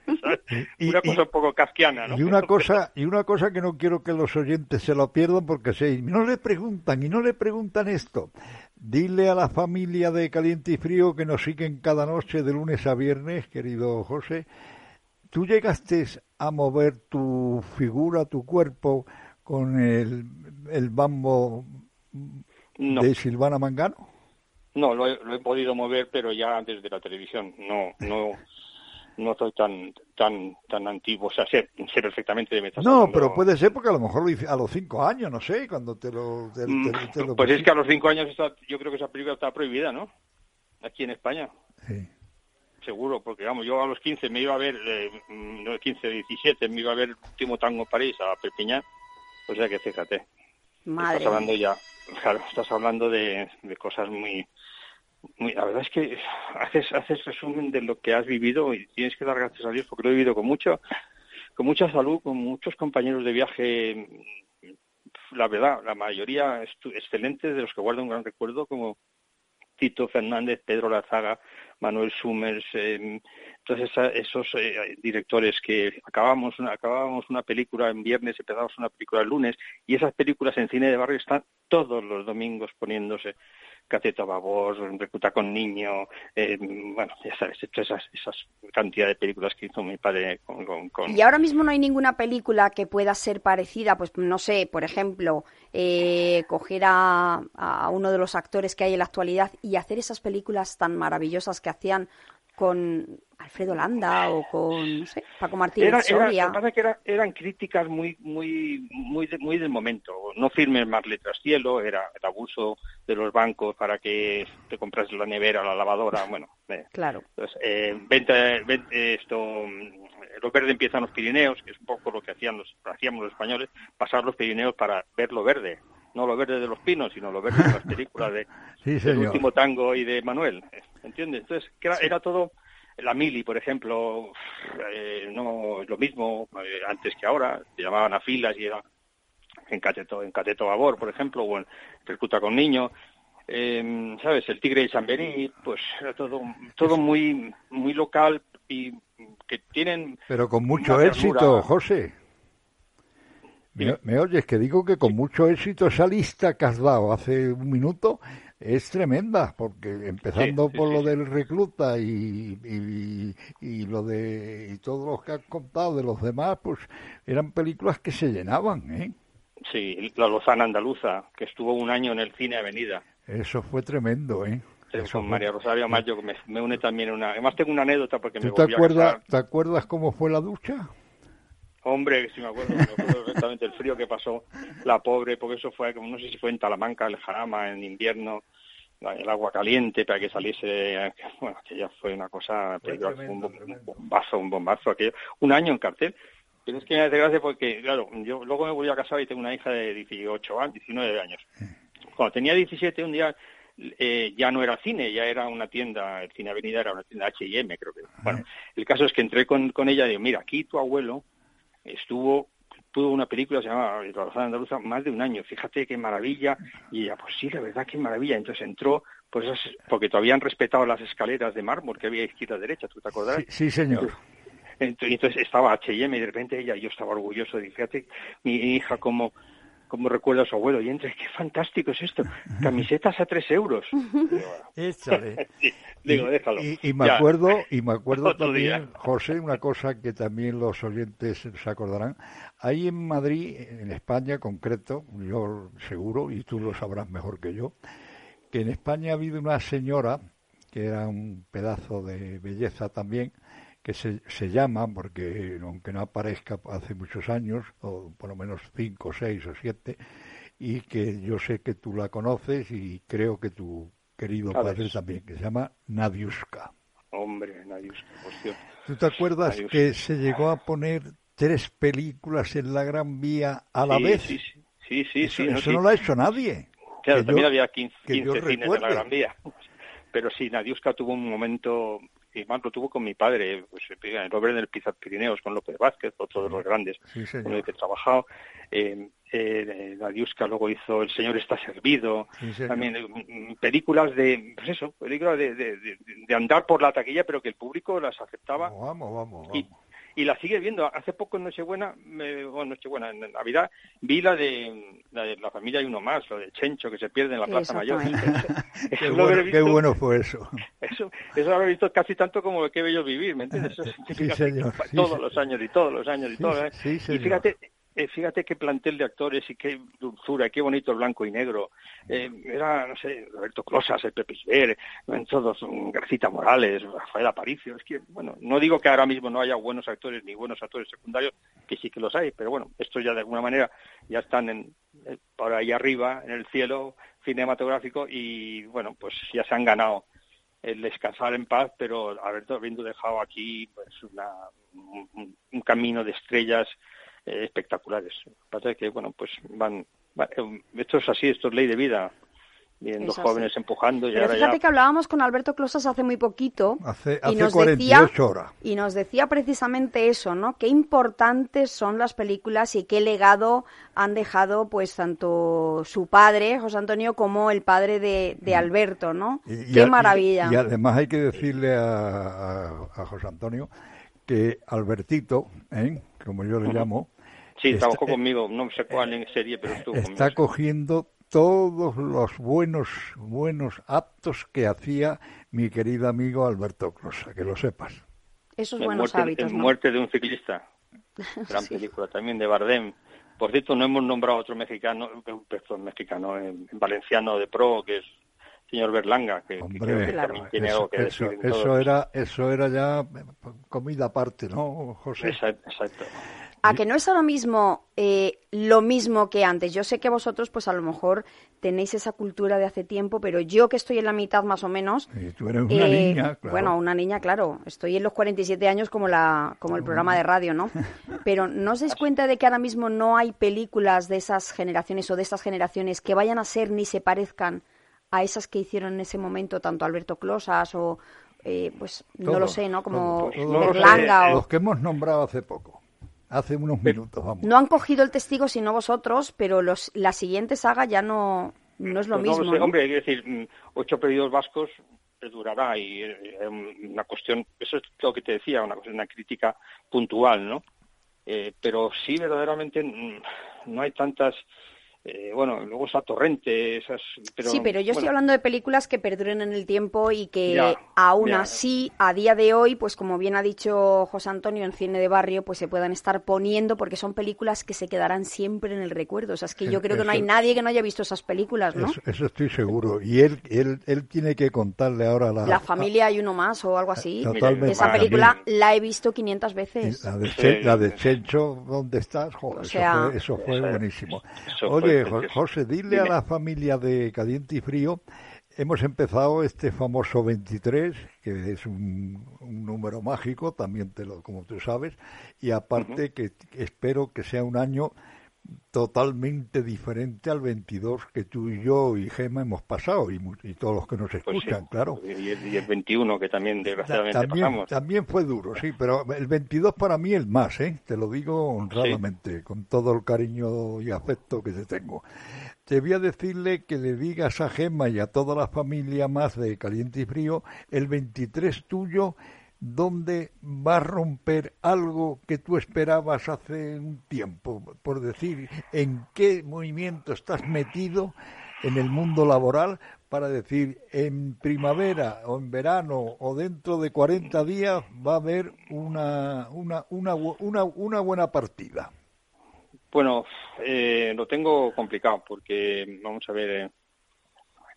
[SPEAKER 11] una cosa un poco casquiana, ¿no?
[SPEAKER 2] Y una cosa, y una cosa que no quiero que los oyentes se lo pierdan porque si no le preguntan y no le preguntan esto. Dile a la familia de Caliente y Frío que nos siguen cada noche de lunes a viernes, querido José. ¿Tú llegaste a mover tu figura, tu cuerpo con el, el bambo de Silvana Mangano?
[SPEAKER 11] No, lo he, podido mover, pero ya antes de la televisión. No, no, no soy tan tan tan antiguo, o sea, sé, sé perfectamente de
[SPEAKER 2] me No, pero puede ser porque a lo mejor a los cinco años, no sé, cuando te lo...
[SPEAKER 11] Mm, pues es que a los cinco años yo creo que esa película está prohibida, ¿no? Aquí en España.
[SPEAKER 2] Sí.
[SPEAKER 11] Seguro, porque vamos, yo a los 15 me iba a ver, eh, no 15, 17, me iba a ver Último Tango en París, a Perpiñán. O sea que fíjate.
[SPEAKER 1] Madre.
[SPEAKER 11] Estás hablando ya, claro, estás hablando de, de cosas muy, la verdad es que haces, haces resumen de lo que has vivido y tienes que dar gracias a Dios porque lo he vivido con mucho, con mucha salud, con muchos compañeros de viaje, la verdad, la mayoría excelentes, de los que guardo un gran recuerdo, como Tito Fernández, Pedro Lazaga, Manuel Summers, eh, entonces esos directores que acabamos una, acabábamos una película en viernes, empezamos una película el lunes, y esas películas en cine de barrio están todos los domingos poniéndose Cateto a Babor, Recluta con Niño, eh, bueno, ya sabes, esas, esas cantidad de películas que hizo mi padre con,
[SPEAKER 1] Y ahora mismo no hay ninguna película que pueda ser parecida, pues no sé, por ejemplo, eh, coger a uno de los actores que hay en la actualidad y hacer esas películas tan maravillosas que hacían con Alfredo Landa o con no sé, Paco Martínez era, Soria.
[SPEAKER 11] Era, que eran críticas muy muy muy muy del momento. No firmes más letras cielo, era el abuso de los bancos para que te compras la nevera, la lavadora, bueno.
[SPEAKER 1] Eh. Claro.
[SPEAKER 11] Entonces, eh, venta, esto, los verdes empiezan los Pirineos, que es un poco lo que hacían los, hacíamos los españoles, pasar los Pirineos para ver lo verde no lo verde de los pinos, sino lo verde de las películas de El último tango y de Manuel, ¿entiendes? Entonces, era, todo la mili, por ejemplo, eh, no es lo mismo eh, antes que ahora, se llamaban a filas y era en cateto, en cateto babor, por ejemplo, o en percuta con niño. eh, ¿sabes? El Tigre de Chamberí, pues era todo, todo muy, muy local y que tienen...
[SPEAKER 2] Pero con mucho éxito. José. ¿Me, me oyes? Que digo que con mucho éxito esa lista que has dado hace un minuto es tremenda, porque empezando
[SPEAKER 11] Sí, sí,
[SPEAKER 2] por
[SPEAKER 11] sí,
[SPEAKER 2] lo del recluta y, y, y lo de y todos los que has contado de los demás, pues eran películas que se llenaban, ¿eh?
[SPEAKER 11] Sí, La Lozana Andaluza, que estuvo un año en el Cine Avenida.
[SPEAKER 2] Eso fue tremendo, ¿eh? Eso
[SPEAKER 11] con
[SPEAKER 2] fue-
[SPEAKER 11] María Rosario Mayo, que me, me une también una... Además tengo una anécdota porque me
[SPEAKER 2] ¿Tú te
[SPEAKER 11] volví a
[SPEAKER 2] acuerdas,
[SPEAKER 11] casar.
[SPEAKER 2] te acuerdas cómo fue la ducha?
[SPEAKER 11] Hombre, que sí me acuerdo, me acuerdo perfectamente el frío que pasó la pobre, porque eso fue, como no sé si fue en Talamanca, el Jarama, en invierno, el agua caliente para que saliese, bueno, que ya fue una cosa peligrosa, bom- un bombazo, un bombazo, aquello, un año en cartel. Pero es que me hace gracia porque, claro, yo luego me volví a casar y tengo una hija de 18 años, 19 años. Cuando tenía 17, un día eh, ya no era cine, ya era una tienda, el Cine Avenida era una tienda H&M, creo que. Bueno, el caso es que entré con, con ella y digo, mira, aquí tu abuelo estuvo tuvo una película se llama La Lozana Andaluza más de un año. Fíjate qué maravilla. Y ella pues sí la verdad qué maravilla. Entonces entró pues esas- porque todavía han respetado las escaleras de mármol que había izquierda derecha tú te acordarás
[SPEAKER 2] Sí, sí, señor.
[SPEAKER 11] entonces, entonces estaba H&M y de repente ella yo estaba orgulloso de fíjate mi hija como como recuerda a su abuelo y entre qué fantástico es esto camisetas a tres euros
[SPEAKER 2] Échale.
[SPEAKER 11] Sí, digo
[SPEAKER 2] y,
[SPEAKER 11] déjalo
[SPEAKER 2] y- y me
[SPEAKER 11] Ya.
[SPEAKER 2] acuerdo, y me acuerdo
[SPEAKER 11] Otro
[SPEAKER 2] también,
[SPEAKER 11] día.
[SPEAKER 2] José, una cosa que también los oyentes se acordarán. Ahí en Madrid, en España concreto, yo seguro, y tú lo sabrás mejor que yo, que en España ha habido una señora que era un pedazo de belleza también, que se, se llama, porque aunque no aparezca hace muchos años, o por lo menos cinco, seis o siete, y que yo sé que tú la conoces y creo que tu querido padre también, que se llama Nadiuska.
[SPEAKER 11] hombre nadie por cierto.
[SPEAKER 2] ¿Tú te acuerdas
[SPEAKER 11] Nadiuska.
[SPEAKER 2] que se llegó a poner tres películas en la Gran Vía a la
[SPEAKER 11] Sí,
[SPEAKER 2] vez?
[SPEAKER 11] sí sí sí, sí,
[SPEAKER 2] eso
[SPEAKER 11] sí,
[SPEAKER 2] eso
[SPEAKER 11] sí.
[SPEAKER 2] no lo ha hecho nadie.
[SPEAKER 11] Claro,
[SPEAKER 2] Que
[SPEAKER 11] también
[SPEAKER 2] yo-
[SPEAKER 11] había 15,
[SPEAKER 2] que yo
[SPEAKER 11] 15 cines de la
[SPEAKER 2] recuerde.
[SPEAKER 11] Gran Vía. Pero sí, Nadiuska tuvo un momento, más lo tuvo con mi padre, pues, en Robert del Pizar Pirineos, con López Vázquez, otro de los grandes
[SPEAKER 2] Sí,
[SPEAKER 11] con el que he trabajado. Eh, eh, Nadiuska luego hizo El Señor está servido.
[SPEAKER 2] Sí.
[SPEAKER 11] También eh, mm, películas de, pues eso, películas de, de, de- de andar por la taquilla, pero que el público las aceptaba
[SPEAKER 2] Vamos, vamos, vamos.
[SPEAKER 11] y, y la sigue viendo. Hace poco en Nochebuena, me, bueno, Nochebuena, en Navidad, vi la de, la de La familia y uno más, lo de Chencho, que se pierde en la Plaza Mayor.
[SPEAKER 2] qué, bueno, qué
[SPEAKER 11] visto-
[SPEAKER 2] bueno fue eso.
[SPEAKER 11] Eso, eso lo habré visto casi tanto como lo que bello vivir, ¿me entiendes? Eso
[SPEAKER 2] Sí, señor,
[SPEAKER 11] todos
[SPEAKER 2] sí.
[SPEAKER 11] los años y todos los años y
[SPEAKER 2] Sí,
[SPEAKER 11] todos los años.
[SPEAKER 2] sí,
[SPEAKER 11] y
[SPEAKER 2] señor.
[SPEAKER 11] fíjate, eh, fíjate qué plantel de actores y qué dulzura, qué bonito el blanco y negro. Eh, era, no sé, Roberto Closas, el Pepe Isber, todos, mm, Gracita Morales, Rafael Aparicio. Es que, bueno, no digo que ahora mismo no haya buenos actores ni buenos actores secundarios, que sí que los hay, pero bueno, estos ya de alguna manera ya están en, eh, por ahí arriba, en el cielo cinematográfico y, bueno, pues ya se han ganado el descansar en paz, pero habiendo dejado aquí pues un camino de estrellas eh, espectaculares. Pasa que, bueno, pues van, va- eh, esto es así, esto es ley de vida. Bien, los jóvenes empujando y
[SPEAKER 1] Pero
[SPEAKER 11] ahora
[SPEAKER 1] fíjate
[SPEAKER 11] ya...
[SPEAKER 1] que hablábamos con Alberto Closas hace muy poquito
[SPEAKER 2] Hace,
[SPEAKER 1] y
[SPEAKER 2] hace
[SPEAKER 1] nos
[SPEAKER 2] 48
[SPEAKER 1] decía
[SPEAKER 2] horas.
[SPEAKER 1] y nos decía precisamente eso, ¿no? Qué importantes son las películas y qué legado han dejado, pues tanto su padre José Antonio como el padre de, de Alberto, ¿no?
[SPEAKER 2] Mm. Y- y
[SPEAKER 1] qué
[SPEAKER 2] a-
[SPEAKER 1] maravilla.
[SPEAKER 2] Y, además hay que decirle a, a- a José Antonio que Albertito, ¿eh? como yo le llamo,
[SPEAKER 11] Sí,
[SPEAKER 2] está-
[SPEAKER 11] trabajó conmigo, no sé cuál en serie, pero estuvo conmigo.
[SPEAKER 2] está cogiendo todos los buenos buenos actos que hacía mi querido amigo Alberto Closa, que lo sepas.
[SPEAKER 1] Esos
[SPEAKER 11] En
[SPEAKER 1] buenos
[SPEAKER 11] muerte,
[SPEAKER 1] hábitos,
[SPEAKER 11] en
[SPEAKER 1] ¿no?
[SPEAKER 11] Muerte de un ciclista. Gran
[SPEAKER 1] Sí.
[SPEAKER 11] película también de Bardem. Por cierto, no hemos nombrado a otro mexicano, eh, perdón, mexicano, en, en valenciano de pro, que es el señor Berlanga, que, que creo que también tiene
[SPEAKER 2] eso,
[SPEAKER 11] algo que
[SPEAKER 2] eso-
[SPEAKER 11] decir.
[SPEAKER 2] eso era eso era ya comida aparte, ¿no, José?
[SPEAKER 11] Exacto, exacto.
[SPEAKER 1] A que no es ahora mismo eh, lo mismo que antes. Yo sé que vosotros, pues a lo mejor tenéis esa cultura de hace tiempo, pero yo que estoy en la mitad más o menos.
[SPEAKER 2] Y tú eres una
[SPEAKER 1] eh,
[SPEAKER 2] niña, claro.
[SPEAKER 1] Bueno, una niña, claro. Estoy en los 47 años como, la, como el programa de radio, ¿no? Pero ¿no os dais cuenta de que ahora mismo no hay películas de esas generaciones o de estas generaciones que vayan a ser ni se parezcan a esas que hicieron en ese momento tanto Alberto Closas o, eh, pues, no lo sé, ¿no? Como
[SPEAKER 2] los-
[SPEAKER 1] Berlanga o...
[SPEAKER 2] Los que hemos nombrado hace poco, hace unos minutos, vamos.
[SPEAKER 1] No han cogido el testigo sino vosotros, pero los, la siguiente saga ya no, no es lo
[SPEAKER 11] Pues
[SPEAKER 1] mismo.
[SPEAKER 11] lo sé.
[SPEAKER 1] ¿no?
[SPEAKER 11] Hombre, hay que decir, mm, ocho periodos vascos durará y eh, una cuestión, eso es lo que te decía, una, una crítica puntual, ¿no? Eh, pero sí, verdaderamente, mm, no hay tantas. Eh, bueno, luego está Torrente, esas. Pero,
[SPEAKER 1] sí, pero yo estoy hablando de películas que perduren en el tiempo y que
[SPEAKER 11] Ya,
[SPEAKER 1] aún
[SPEAKER 11] ya.
[SPEAKER 1] así, a día de hoy, pues como bien ha dicho José Antonio en Cine de Barrio, pues se puedan estar poniendo porque son películas que se quedarán siempre en el recuerdo. O sea, es que yo creo que no hay
[SPEAKER 2] Eso-
[SPEAKER 1] nadie que no haya visto esas películas, ¿no?
[SPEAKER 2] Eso, eso estoy seguro. Y él, él, él tiene que contarle ahora a la,
[SPEAKER 1] La familia hay uno más o algo así.
[SPEAKER 2] Totalmente.
[SPEAKER 1] Esa película la he visto 500 veces.
[SPEAKER 2] La de, la de Chencho, ¿dónde estás? Jo, eso,
[SPEAKER 1] sea-
[SPEAKER 2] fue, eso fue buenísimo.
[SPEAKER 11] eso fue
[SPEAKER 2] Oye,
[SPEAKER 11] precioso.
[SPEAKER 2] José, dile a la familia de Caliente y Frío, hemos empezado este famoso 23, que es un, un número mágico, también te lo, como tú sabes, y aparte que espero que sea un año totalmente diferente al 22 que tú y yo y Gema hemos pasado y, todos los que nos
[SPEAKER 11] pues sí.
[SPEAKER 2] escuchan, claro.
[SPEAKER 11] Y el, y el 21, que también
[SPEAKER 2] Ta-
[SPEAKER 11] desgraciadamente
[SPEAKER 2] También,
[SPEAKER 11] pasamos.
[SPEAKER 2] también fue duro, sí, pero el 22 para mí el más, ¿eh? Te lo digo honradamente, con todo el cariño y afecto que te tengo. Te voy a decirle que le digas a Gemma y a toda la familia más de Caliente y Frío, el 23 tuyo, donde va a romper algo que tú esperabas hace un tiempo, por decir, en qué movimiento estás metido en el mundo laboral para decir en primavera o en verano o dentro de 40 días va a haber una, una, una, una, una buena partida.
[SPEAKER 11] Bueno, eh, lo tengo complicado porque, vamos a ver, eh,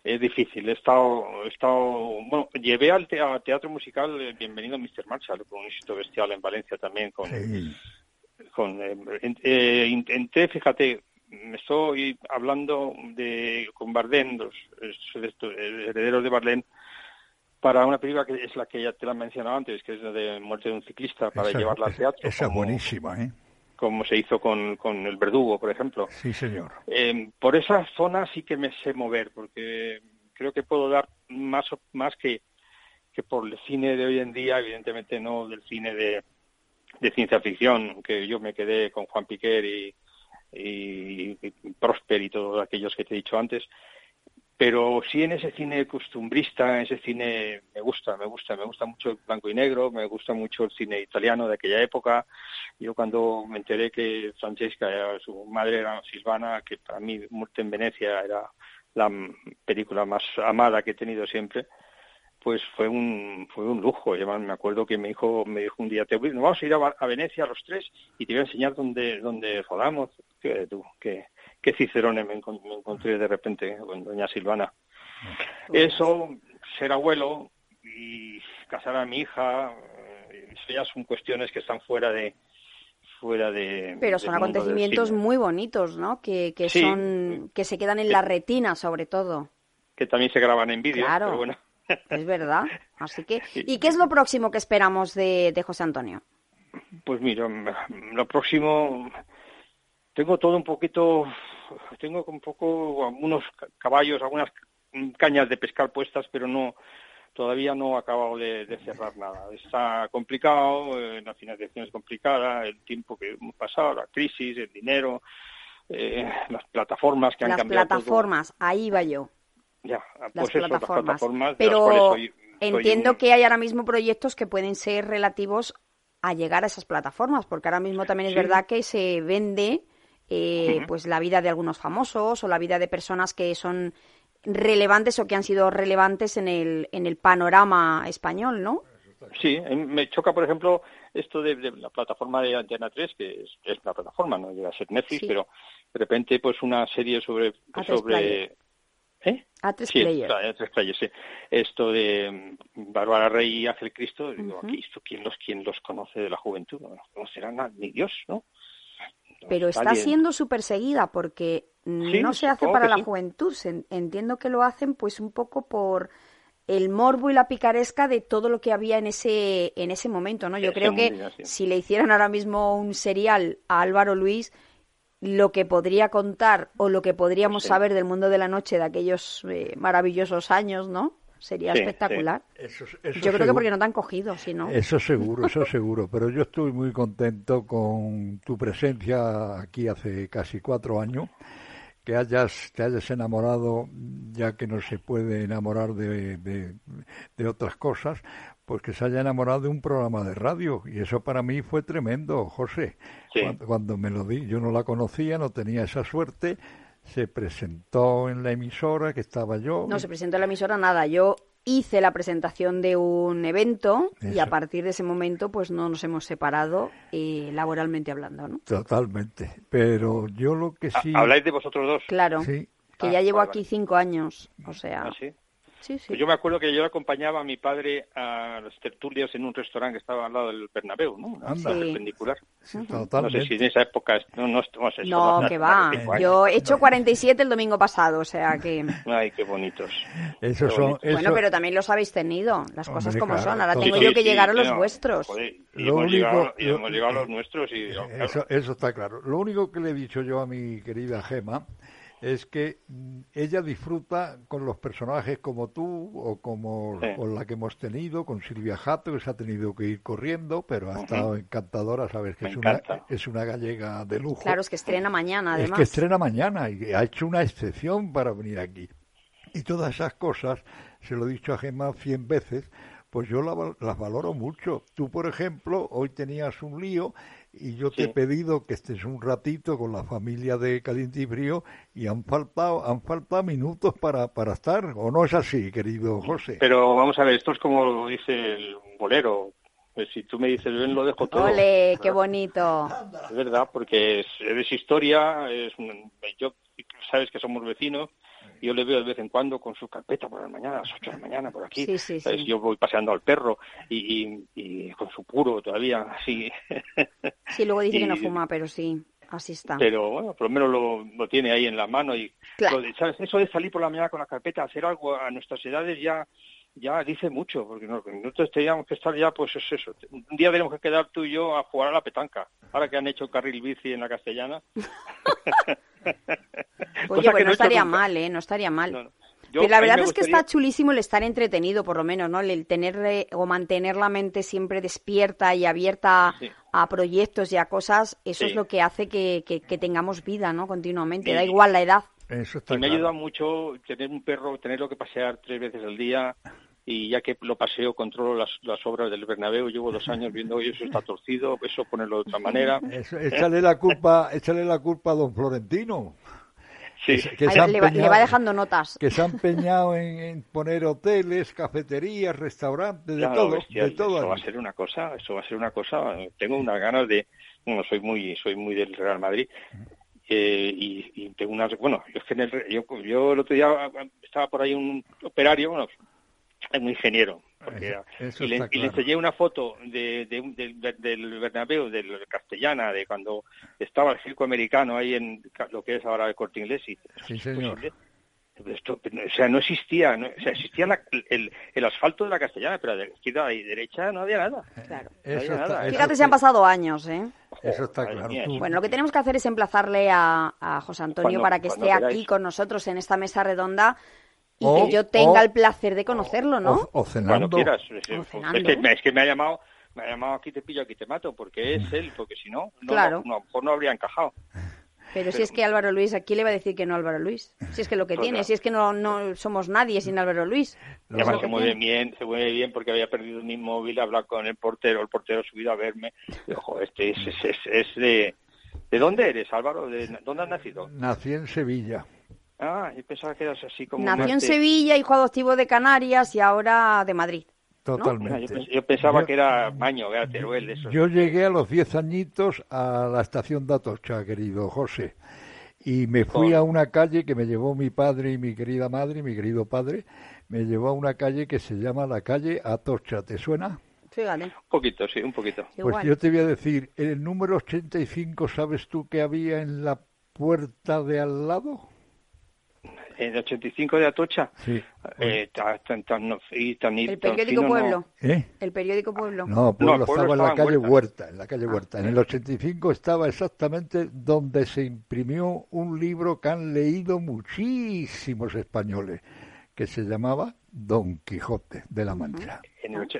[SPEAKER 11] es difícil. He estado, he estado, bueno, llevé al te- a teatro musical eh, Bienvenido Mr. Marshall, con un éxito bestial en Valencia también, con,
[SPEAKER 2] Sí.
[SPEAKER 11] con eh, eh, intenté, fíjate, me estoy hablando de con Bardem, los herederos de Bardem, para una película que es la que ya te la he mencionado antes, que es de Muerte de un ciclista, para
[SPEAKER 2] Esa-
[SPEAKER 11] llevarla al teatro,
[SPEAKER 2] Esa es buenísima, ¿eh?
[SPEAKER 11] Como se hizo con, con El Verdugo, por ejemplo.
[SPEAKER 2] Sí, señor.
[SPEAKER 11] Eh, por esa zona sí que me sé mover, porque creo que puedo dar más, más que, que por el cine de hoy en día, evidentemente no del cine de, de ciencia ficción, que yo me quedé con Juan Piquer y, y, y Prosper y todos aquellos que te he dicho antes, pero sí en ese cine costumbrista, en ese cine me gusta, me gusta, me gusta mucho el blanco y negro, me gusta mucho el cine italiano de aquella época. Yo cuando me enteré que Francesca, su madre era Silvana, que para mí Muerte en Venecia era la película más amada que he tenido siempre, pues fue un fue un lujo. Me acuerdo que me dijo me dijo un día, te voy- nos vamos a ir a, a Venecia los tres y te voy a enseñar dónde dónde rodamos. Tú, que qué cicerones me, encon- me encontré de repente con doña Silvana. Eso, ser abuelo y casar a mi hija, eh, eso ya son cuestiones que están fuera de fuera de
[SPEAKER 1] Pero son acontecimientos muy bonitos, ¿no? Que, que
[SPEAKER 11] Sí.
[SPEAKER 1] son que se quedan en la retina, sobre todo.
[SPEAKER 11] que también se graban en vídeo,
[SPEAKER 1] Claro.
[SPEAKER 11] pero bueno.
[SPEAKER 1] Es verdad. Así que, ¿y qué es lo próximo que esperamos de, de José Antonio?
[SPEAKER 11] Pues mira, lo próximo tengo todo un poquito, tengo un poco algunos ca- caballos, algunas cañas de pescar puestas, pero no todavía no he acabado de, de cerrar nada. Está complicado, eh, la financiación es complicada, el tiempo que hemos pasado, la crisis, el dinero, eh, las plataformas que han
[SPEAKER 1] Las
[SPEAKER 11] cambiado todo.
[SPEAKER 1] plataformas, ahí va yo.
[SPEAKER 11] Ya,
[SPEAKER 1] Las
[SPEAKER 11] pues eso, las
[SPEAKER 1] plataformas.
[SPEAKER 11] plataformas de las cuales
[SPEAKER 1] Pero
[SPEAKER 11] soy-
[SPEAKER 1] entiendo
[SPEAKER 11] un-
[SPEAKER 1] que hay ahora mismo proyectos que pueden ser relativos a llegar a esas plataformas, porque ahora mismo también es verdad que se vende eh, pues la vida de algunos famosos o la vida de personas que son relevantes o que han sido relevantes en el, en el panorama español, ¿no?
[SPEAKER 11] Sí, me choca, por ejemplo, esto de, de la plataforma de Antena 3, que es, es una plataforma, no llega a ser Netflix,
[SPEAKER 1] Sí.
[SPEAKER 11] pero de repente pues una serie sobre...
[SPEAKER 1] A3
[SPEAKER 11] sobre. ¿Eh?
[SPEAKER 1] A3
[SPEAKER 11] sí,
[SPEAKER 1] Player.
[SPEAKER 11] claro, A3 Player, sí. Esto de mm, Bárbara Rey y Ángel Cristo, digo, aquí, esto, ¿quién, los, ¿quién los conoce de la juventud? No los conocerá ni Dios, ¿no?
[SPEAKER 1] Pero está siendo súper seguida porque
[SPEAKER 11] Sí,
[SPEAKER 1] no se hace para la
[SPEAKER 11] sí.
[SPEAKER 1] juventud. Entiendo que lo hacen pues un poco por el morbo y la picaresca de todo lo que había en ese en ese momento, ¿no? Yo creo que si le hicieran ahora mismo un serial a Álvaro Luis, lo que podría contar o lo que podríamos
[SPEAKER 11] Sí.
[SPEAKER 1] saber del mundo de la noche de aquellos eh, maravillosos años, ¿no? Sería
[SPEAKER 11] Sí,
[SPEAKER 1] espectacular.
[SPEAKER 2] Eso, eso
[SPEAKER 1] Yo creo que porque no te han cogido, si no.
[SPEAKER 2] Eso seguro, eso seguro. Pero yo estoy muy contento con tu presencia aquí hace casi cuatro años que hayas, te hayas enamorado, ya que no se puede enamorar de, de, otras cosas, pues que se haya enamorado de un programa de radio. Y eso para mí fue tremendo, José. Cuando, cuando, me lo di, yo no la conocía, no tenía esa suerte. Se presentó en la emisora que estaba yo.
[SPEAKER 1] No, se presentó en la emisora nada. Yo hice la presentación de un evento y a partir de ese momento pues no nos hemos separado eh, laboralmente hablando, ¿no?
[SPEAKER 2] Totalmente. Pero yo lo que sí...
[SPEAKER 11] ¿Habláis de vosotros dos?
[SPEAKER 1] Claro.
[SPEAKER 2] Sí.
[SPEAKER 1] Que ya ah, llevo aquí cinco años, o sea...
[SPEAKER 11] ¿Ah, sí? Pues yo me acuerdo que yo acompañaba a mi padre a las tertulias en un restaurante que estaba al lado del Bernabéu, ¿no? perpendicular. No sé si en esa época... No, no,
[SPEAKER 1] no, que va. Yo he hecho 47 el domingo pasado, o sea que...
[SPEAKER 11] Ay, qué bonitos.
[SPEAKER 1] Bueno, pero también los habéis tenido, las cosas como son. Ahora tengo yo que llegar a los vuestros.
[SPEAKER 11] y hemos, llegado, hemos llegado a los nuestros y...
[SPEAKER 2] Eso, eso está claro. Lo único que le he dicho yo a mi querida Gema es que ella disfruta con los personajes como tú o como con la que hemos tenido, con Silvia Jato, que se ha tenido que ir corriendo, pero ha estado encantadora, sabes que es una, es una gallega de lujo.
[SPEAKER 1] Claro, es que estrena mañana, además.
[SPEAKER 2] Es que estrena mañana y ha hecho una excepción para venir aquí. Y todas esas cosas, se lo he dicho a Gemma cien veces, pues yo las valoro mucho. Tú, por ejemplo, hoy tenías un lío y yo te he pedido que estés un ratito con la familia de Caliente y Frío y han faltado, han faltado minutos para, para estar, ¿o no es así, querido José?
[SPEAKER 11] Pero vamos a ver, esto es como dice el bolero, pues si tú me dices ven lo dejo todo.
[SPEAKER 1] ¡Ole, qué bonito!
[SPEAKER 11] Es verdad, porque es, es historia, es, yo sabes que somos vecinos, yo le veo de vez en cuando con su carpeta por la mañana, a las 8 de la mañana, por aquí. Yo voy paseando al perro y, con su puro todavía, así.
[SPEAKER 1] Sí, luego dice que no fuma, pero sí, así está.
[SPEAKER 11] Pero bueno, por lo menos lo, tiene ahí en la mano. y ¿sabes? Eso de salir por la mañana con la carpeta, hacer algo a nuestras edades ya ya dice mucho, porque nosotros teníamos que estar ya, pues es eso. Un día tenemos que quedar tú y yo a jugar a la petanca, ahora que han hecho carril bici en la castellana.
[SPEAKER 1] Oye, pues no, estaría mal, ¿eh? No estaría mal. Pero la verdad es que está chulísimo el estar entretenido, por lo menos, ¿no? El tener o mantener la mente siempre despierta y abierta a proyectos y a cosas, eso es lo que hace que, que, tengamos vida, ¿no? Continuamente, da igual la edad.
[SPEAKER 2] Eso
[SPEAKER 11] y me ayuda mucho tener un perro, tenerlo que pasear tres veces al día, y ya que lo paseo, controlo las, las obras del Bernabéu, llevo dos años viendo, que eso está torcido, eso ponerlo de otra manera.
[SPEAKER 2] échale la culpa, échale la culpa a don Florentino.
[SPEAKER 1] Sí. Que, le, va, dejando notas.
[SPEAKER 2] Que se han empeñado en, poner hoteles, cafeterías, restaurantes, de todo. de todo
[SPEAKER 11] eso va a ser una cosa, eso va a ser una cosa. Tengo unas ganas de, bueno, soy muy, soy muy del Real Madrid. Eh, y, tengo unas, bueno, yo, yo, yo el otro día estaba por ahí un operario, bueno, es un ingeniero. Porque, y, le, enseñé una foto de, del Bernabéu, del Castellana, de cuando estaba el circo americano ahí en lo que es ahora el Corte Inglés. Y,
[SPEAKER 2] sí, señor.
[SPEAKER 11] Esto, o sea, no existía, no, o sea, existía el, el, asfalto de la Castellana, pero de izquierda y derecha no había nada.
[SPEAKER 1] Claro. Fíjate, se han pasado años, ¿eh?
[SPEAKER 2] Eso está claro.
[SPEAKER 1] Bueno, lo que tenemos que hacer es emplazarle a, a José Antonio para que esté aquí con nosotros en esta mesa redonda y que yo tenga el placer de conocerlo, ¿no?
[SPEAKER 2] O, cenando.
[SPEAKER 11] Cuando quieras. Es, que, me ha llamado me ha llamado aquí te pillo, aquí te mato, porque es él, porque si no, no, a lo mejor no habría encajado.
[SPEAKER 1] Pero, si es que Álvaro Luis, ¿a quién le va a decir que no Álvaro Luis? Si es que lo que tiene, si es que no, no somos nadie sin Álvaro Luis.
[SPEAKER 11] Además se mueve bien, se mueve bien porque había perdido mi móvil, hablar con el portero, el portero ha subido a verme. ojo, este es, es, es, de... ¿De dónde eres, Álvaro? ¿De dónde has nacido?
[SPEAKER 2] Nací en Sevilla.
[SPEAKER 11] Ah, yo pensaba que eras así como...
[SPEAKER 1] Nació en Sevilla, hijo adoptivo de Canarias y ahora de Madrid.
[SPEAKER 2] Totalmente.
[SPEAKER 11] Yo, pensaba que era Maño, era Teruel. Eso.
[SPEAKER 2] Yo llegué a los 10 añitos a la estación de Atocha, querido José. Y me fui a una calle que me llevó mi padre y mi querida madre, mi querido padre, me llevó a una calle que se llama la calle Atocha. ¿Te suena?
[SPEAKER 11] Un poquito, sí, un poquito.
[SPEAKER 2] Pues yo te voy a decir, en el número 85, ¿sabes tú qué había en la puerta de al lado?
[SPEAKER 11] En el 85 de Atocha.
[SPEAKER 2] Sí.
[SPEAKER 11] Eh,
[SPEAKER 1] el periódico Pueblo.
[SPEAKER 2] ¿Eh?
[SPEAKER 1] El periódico Pueblo.
[SPEAKER 2] No, Pueblo, estaba, en la calle Huerta. en la calle ah. Huerta. En el 85 estaba exactamente donde se imprimió un libro que han leído muchísimos españoles, que se llamaba Don Quijote de la Mancha.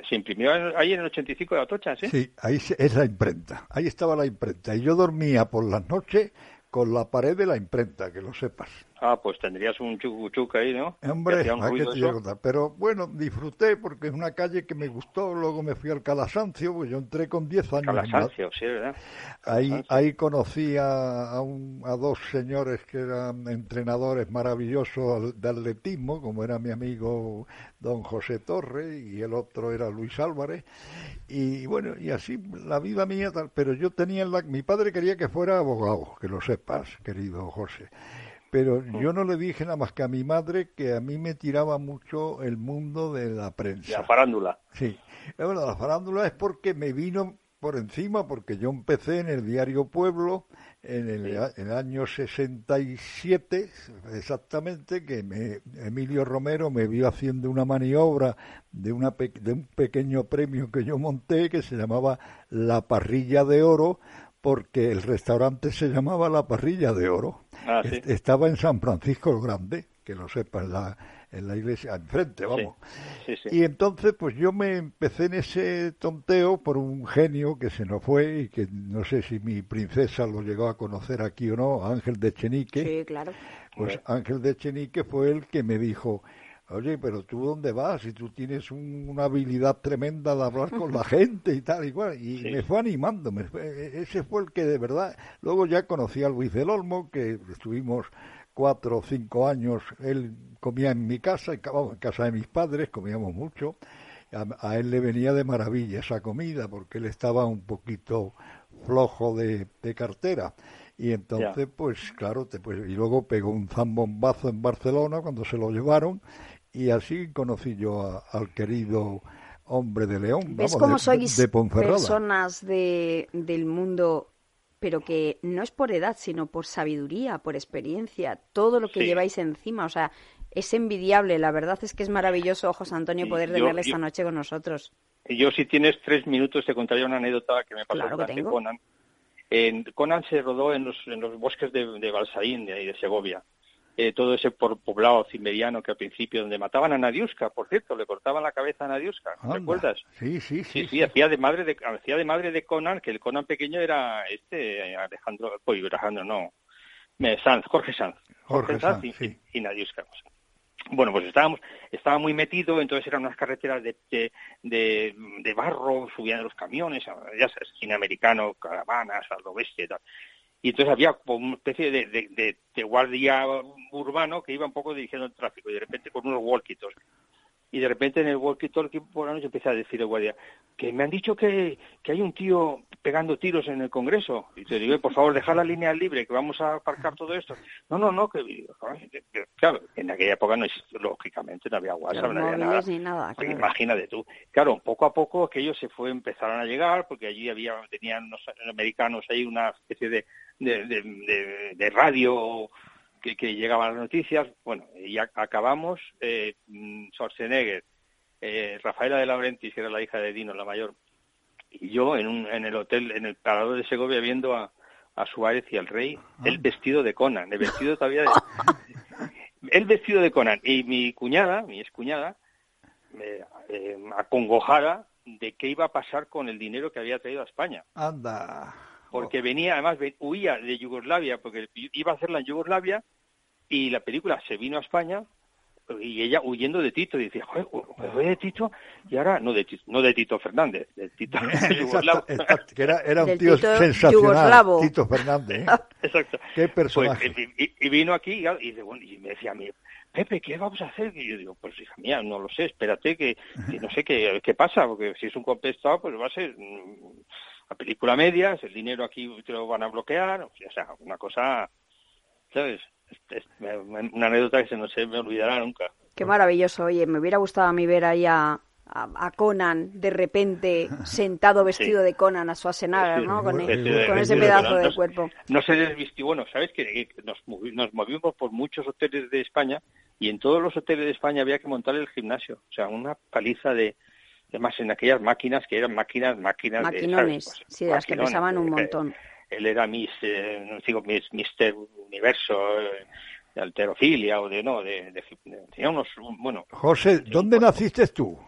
[SPEAKER 11] se imprimió ahí en el 85 de Atocha, ¿sí?
[SPEAKER 2] Sí, ahí es la imprenta. Ahí estaba la imprenta. Y yo dormía por las noches con la pared de la imprenta, que lo sepas.
[SPEAKER 11] Ah, pues tendrías un chucuchuca ahí, ¿no?
[SPEAKER 2] Hombre, pero bueno, disfruté porque es una calle que me gustó, luego me fui al Calasancio, pues yo entré con 10 años.
[SPEAKER 11] Calasancio, sí, ¿verdad?
[SPEAKER 2] Ahí, ahí conocí a, a, dos señores que eran entrenadores maravillosos de atletismo, como era mi amigo don José Torre y el otro era Luis Álvarez, y bueno, y así la vida mía, tal, pero yo tenía, la, mi padre quería que fuera abogado, que lo sepas, querido José pero mm. yo no le dije nada más que a mi madre que a mí me tiraba mucho el mundo de la prensa.
[SPEAKER 11] La farándula.
[SPEAKER 2] Sí. Bueno, la farándula es porque me vino por encima, porque yo empecé en el diario Pueblo en el, año 67, exactamente, que me, Emilio Romero me vio haciendo una maniobra de, una, de un pequeño premio que yo monté que se llamaba La Parrilla de Oro, porque el restaurante se llamaba La Parrilla de Oro. Ah, estaba en San Francisco el Grande, que lo sepa, en la, en la iglesia, enfrente, vamos. y entonces, pues yo me empecé en ese tonteo por un genio que se nos fue y que no sé si mi princesa lo llegó a conocer aquí o no, Ángel de Chenique.
[SPEAKER 1] Sí, claro.
[SPEAKER 2] Pues Ángel de Chenique fue el que me dijo, oye, pero tú dónde vas? Y tú tienes una habilidad tremenda de hablar con la gente y tal, igual. Y me fue animando. E, ese fue el que de verdad. Luego ya conocí a Luis del Olmo, que estuvimos cuatro o cinco años. Él comía en mi casa, en casa de mis padres, comíamos mucho. A, él le venía de maravilla esa comida, porque él estaba un poquito flojo de, cartera. Y entonces, pues claro, te, pues, y luego pegó un zambombazo en Barcelona cuando se lo llevaron y así conocí yo al querido hombre de León.
[SPEAKER 1] ¿Ves cómo sois personas de, del mundo, pero que no es por edad, sino por sabiduría, por experiencia, todo lo que lleváis encima? O sea, es envidiable. La verdad es que es maravilloso, José Antonio, poder tenerle esta noche con nosotros.
[SPEAKER 11] Yo, si tienes tres minutos, te contaría una anécdota que me pasó
[SPEAKER 1] claro
[SPEAKER 11] Conan. En, Conan se rodó en los, en los bosques de, de Balsaín y de Segovia. Eh, todo ese poblado cimeriano que al principio, donde mataban a Nadiuska, por cierto, le cortaban la cabeza a Nadiuska, ¿recuerdas?
[SPEAKER 2] Sí, sí, sí.
[SPEAKER 11] Sí, hacía de madre de, hacía de madre de Conan, que el Conan pequeño era este, Alejandro, pues Alejandro no, Sanz, Jorge Sanz,
[SPEAKER 2] Jorge, Sanz,
[SPEAKER 11] y, y, Nadiuska. Bueno, pues estábamos, estaba muy metido, entonces eran unas carreteras de, de, de, barro, subían los camiones, ya sabes, cine americano, caravanas, a lo bestia y tal y entonces había como una especie de, guardia urbano que iba un poco dirigiendo el tráfico y de repente con unos walkitos y de repente en el walkie-talkie por la noche empieza a decir el guardia que me han dicho que, que hay un tío pegando tiros en el Congreso y te digo, por favor, dejar la línea libre, que vamos a aparcar todo esto. No, no, no, que claro, en aquella época no existía, lógicamente no había WhatsApp, no, había nada.
[SPEAKER 1] Ni nada
[SPEAKER 11] Imagínate tú. Claro, poco a poco aquello se fue, empezaron a llegar, porque allí había, tenían los americanos ahí una especie de, de, de, de radio que, que llegaban las noticias. Bueno, y acabamos, eh, Schwarzenegger, eh, Rafaela de Laurentiis, que era la hija de Dino, la mayor, y yo en, un, en el hotel, en el parador de Segovia, viendo a, a Suárez y al rey, el vestido de Conan, el vestido todavía de... el vestido de Conan. Y mi cuñada, mi excuñada, me eh, acongojada de qué iba a pasar con el dinero que había traído a España.
[SPEAKER 2] Anda
[SPEAKER 11] porque venía, además huía de Yugoslavia, porque iba a hacerla en Yugoslavia, y la película se vino a España, y ella huyendo de Tito, y decía, joder, de Tito, y ahora, no de Tito, no de Tito Fernández, de Tito
[SPEAKER 2] yugoslavo. que era, era un tío sensacional, Tito Fernández. ¿eh?
[SPEAKER 11] Exacto.
[SPEAKER 2] Qué pues, personaje.
[SPEAKER 11] y, vino aquí, y, y, me decía a mí, Pepe, ¿qué vamos a hacer? Y yo digo, pues hija mía, no lo sé, espérate, que, no sé qué, qué pasa, porque si es un contestado, pues va a ser mm, la película medias, el dinero aquí te lo van a bloquear, o sea, una cosa, ¿sabes? Es, una anécdota que se no se me olvidará nunca.
[SPEAKER 1] Qué maravilloso, oye, me hubiera gustado a mí ver ahí a, a, Conan de repente sentado vestido de Conan a Schwarzenegger, ¿no? Con, ese pedazo de, cuerpo.
[SPEAKER 11] No se desvistió, bueno, ¿sabes que nos, nos movimos por muchos hoteles de España y en todos los hoteles de España había que montar el gimnasio, o sea, una paliza de, además en aquellas máquinas que eran máquinas, máquinas
[SPEAKER 1] Maquinones,
[SPEAKER 11] de,
[SPEAKER 1] sí, las que pesaban un montón.
[SPEAKER 11] Él era mis, eh, digo, mis, Mister Universo, eh, de alterofilia o de, no, de, de, unos, bueno.
[SPEAKER 2] José, ¿dónde naciste tú?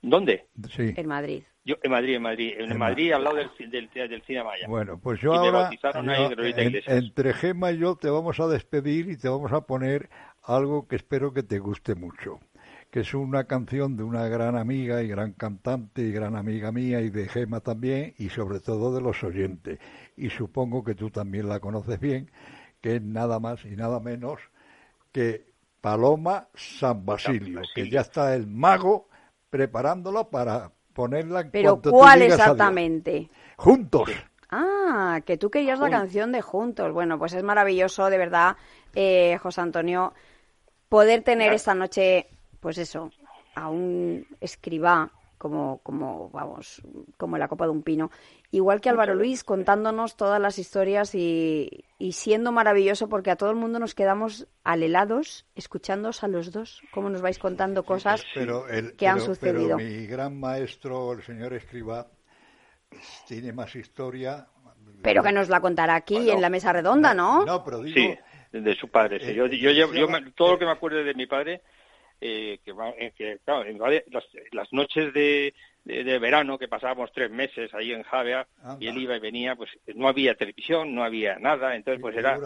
[SPEAKER 11] ¿Dónde?
[SPEAKER 2] Sí.
[SPEAKER 1] En Madrid.
[SPEAKER 11] Yo, en Madrid, en Madrid. En,
[SPEAKER 2] En
[SPEAKER 11] Madrid, al lado del, del, del Cine Maya.
[SPEAKER 2] Bueno, pues yo
[SPEAKER 11] Y
[SPEAKER 2] ahora,
[SPEAKER 11] ahí en-
[SPEAKER 2] entre Gema y yo te vamos a despedir y te vamos a poner algo que espero que te guste mucho, que es una canción de una gran amiga y gran cantante y gran amiga mía y de Gema también y sobre todo de los oyentes. Y supongo que tú también la conoces bien, que es nada más y nada menos que Paloma San Basilio, que ya está el mago preparándola para ponerla en
[SPEAKER 1] Pero
[SPEAKER 2] cuanto tú
[SPEAKER 1] ¿cuál
[SPEAKER 2] digas adiós.
[SPEAKER 1] exactamente?
[SPEAKER 2] Juntos.
[SPEAKER 1] Ah, que tú querías la canción de Juntos. Bueno, pues es maravilloso, de verdad, eh, José Antonio, poder tener esta noche, pues eso, a un escribá como, como, vamos, como la copa de un pino. Igual que Álvaro Luis, contándonos todas las historias y, y siendo maravilloso porque a todo el mundo nos quedamos alelados escuchándoos a los dos, cómo nos vais contando cosas
[SPEAKER 2] pero el,
[SPEAKER 1] que han
[SPEAKER 2] pero-
[SPEAKER 1] sucedido.
[SPEAKER 2] pero mi gran maestro, el señor Escribá, tiene más historia.
[SPEAKER 1] Pero que nos la contará aquí en la mesa redonda, ¿no?
[SPEAKER 2] No, pero digo,
[SPEAKER 11] Sí, de su padre. sí. Yo, yo, llevo- yo me- todo lo que me acuerdo de mi padre, eh, que, va- eh, que, claro, en las, las noches de, de, de verano que pasábamos tres meses ahí en Javea y él iba y venía, pues no había televisión, no había nada, entonces pues era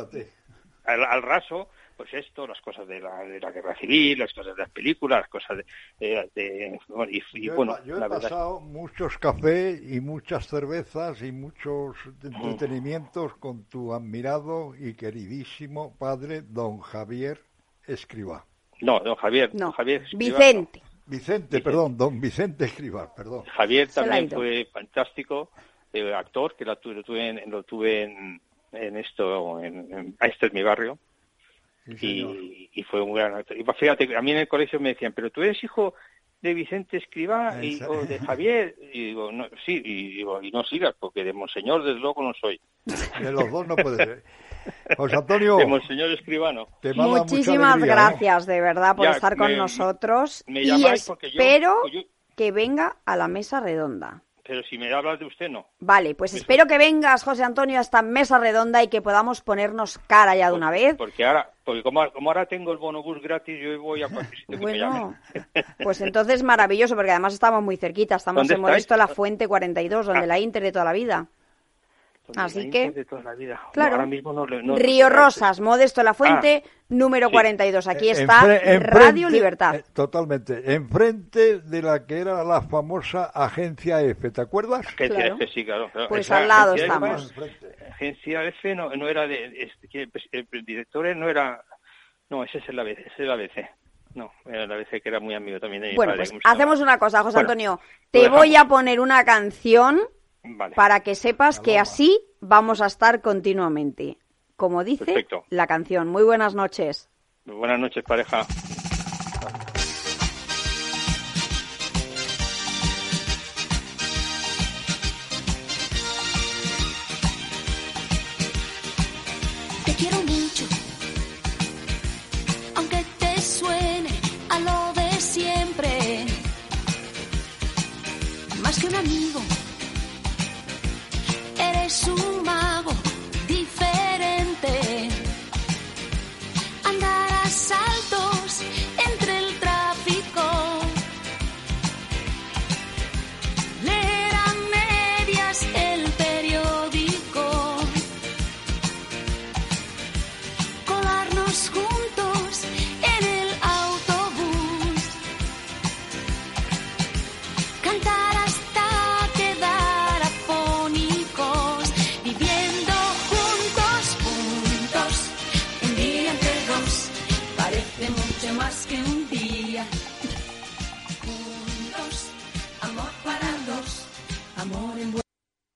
[SPEAKER 11] al, al raso, pues esto, las cosas de la, de la guerra civil, las cosas de las películas, las cosas de... de- de- bueno, y, y
[SPEAKER 2] yo, he
[SPEAKER 11] bueno,
[SPEAKER 2] yo he
[SPEAKER 11] la verdad...
[SPEAKER 2] pasado muchos cafés y muchas cervezas y muchos entretenimientos con tu admirado y queridísimo padre, don Javier Escribá.
[SPEAKER 11] No, don Javier,
[SPEAKER 1] No,
[SPEAKER 11] don Javier Escrivá,
[SPEAKER 1] Vicente.
[SPEAKER 2] Vicente, perdón, don Vicente Escribá, perdón.
[SPEAKER 11] Javier también fue fantástico, eh, actor, que lo, tu- lo tuve, en, lo tuve en, en esto, en, en Este es mi barrio, y, y fue un gran actor. Y fíjate, a mí en el colegio me decían, pero tú eres hijo de Vicente Escribá y, o de Javier, y digo, no, sí, y digo, y no sigas, porque de Monseñor desde luego no soy.
[SPEAKER 2] De los dos no puede ser. José Antonio,
[SPEAKER 11] De Monseñor Escribano.
[SPEAKER 2] te
[SPEAKER 1] Muchísimas
[SPEAKER 2] alegría, ¿eh?
[SPEAKER 1] gracias, de verdad, por
[SPEAKER 11] Ya,
[SPEAKER 1] estar con
[SPEAKER 11] me-
[SPEAKER 1] nosotros.
[SPEAKER 11] me
[SPEAKER 1] y
[SPEAKER 11] yo-
[SPEAKER 1] espero
[SPEAKER 11] yo-
[SPEAKER 1] que venga a la mesa redonda.
[SPEAKER 11] Pero si me hablas de usted, no.
[SPEAKER 1] Vale, pues espero que vengas, José Antonio, a esta mesa redonda y que podamos ponernos cara ya de una vez.
[SPEAKER 11] Porque ahora, porque como, como ahora tengo el bonobús gratis, yo voy a cualquier sitio que me
[SPEAKER 1] Bueno, pues entonces maravilloso, porque además estamos muy cerquita. Estamos
[SPEAKER 11] ¿Dónde
[SPEAKER 1] en Modesto? La Fuente 42, donde
[SPEAKER 11] Ah.
[SPEAKER 1] la Inter de toda la vida.
[SPEAKER 11] Donde
[SPEAKER 1] Así
[SPEAKER 11] la
[SPEAKER 1] que,
[SPEAKER 11] Inter de toda la vida. No,
[SPEAKER 1] claro.
[SPEAKER 11] ahora mismo no, le- no-
[SPEAKER 1] Río
[SPEAKER 11] no-
[SPEAKER 1] Rosas, Modesto La Fuente, número
[SPEAKER 11] sí.
[SPEAKER 1] 42. Aquí
[SPEAKER 2] Eh,
[SPEAKER 1] está
[SPEAKER 2] enfre- enfrente-
[SPEAKER 1] Radio Libertad.
[SPEAKER 2] eh, totalmente. Enfrente de la que era la famosa Agencia F, ¿te acuerdas?
[SPEAKER 11] Agencia
[SPEAKER 1] Claro.
[SPEAKER 11] F, sí, claro. claro.
[SPEAKER 1] Pues
[SPEAKER 11] Esa
[SPEAKER 1] al lado
[SPEAKER 11] Agencia F,
[SPEAKER 1] estamos.
[SPEAKER 11] Agencia F no, no era de... este, el, director no era... No, ese es el ABC. Ese es el ABC. No, era el ABC que era muy amigo también de mi
[SPEAKER 1] Bueno,
[SPEAKER 11] padre.
[SPEAKER 1] pues hacemos una cosa, José
[SPEAKER 11] Bueno,
[SPEAKER 1] Antonio. Te voy a poner una canción
[SPEAKER 11] Vale.
[SPEAKER 1] para que sepas que así vamos a estar continuamente. Como dice
[SPEAKER 11] Perfecto.
[SPEAKER 1] la canción. Muy buenas noches.
[SPEAKER 11] Buenas noches, pareja.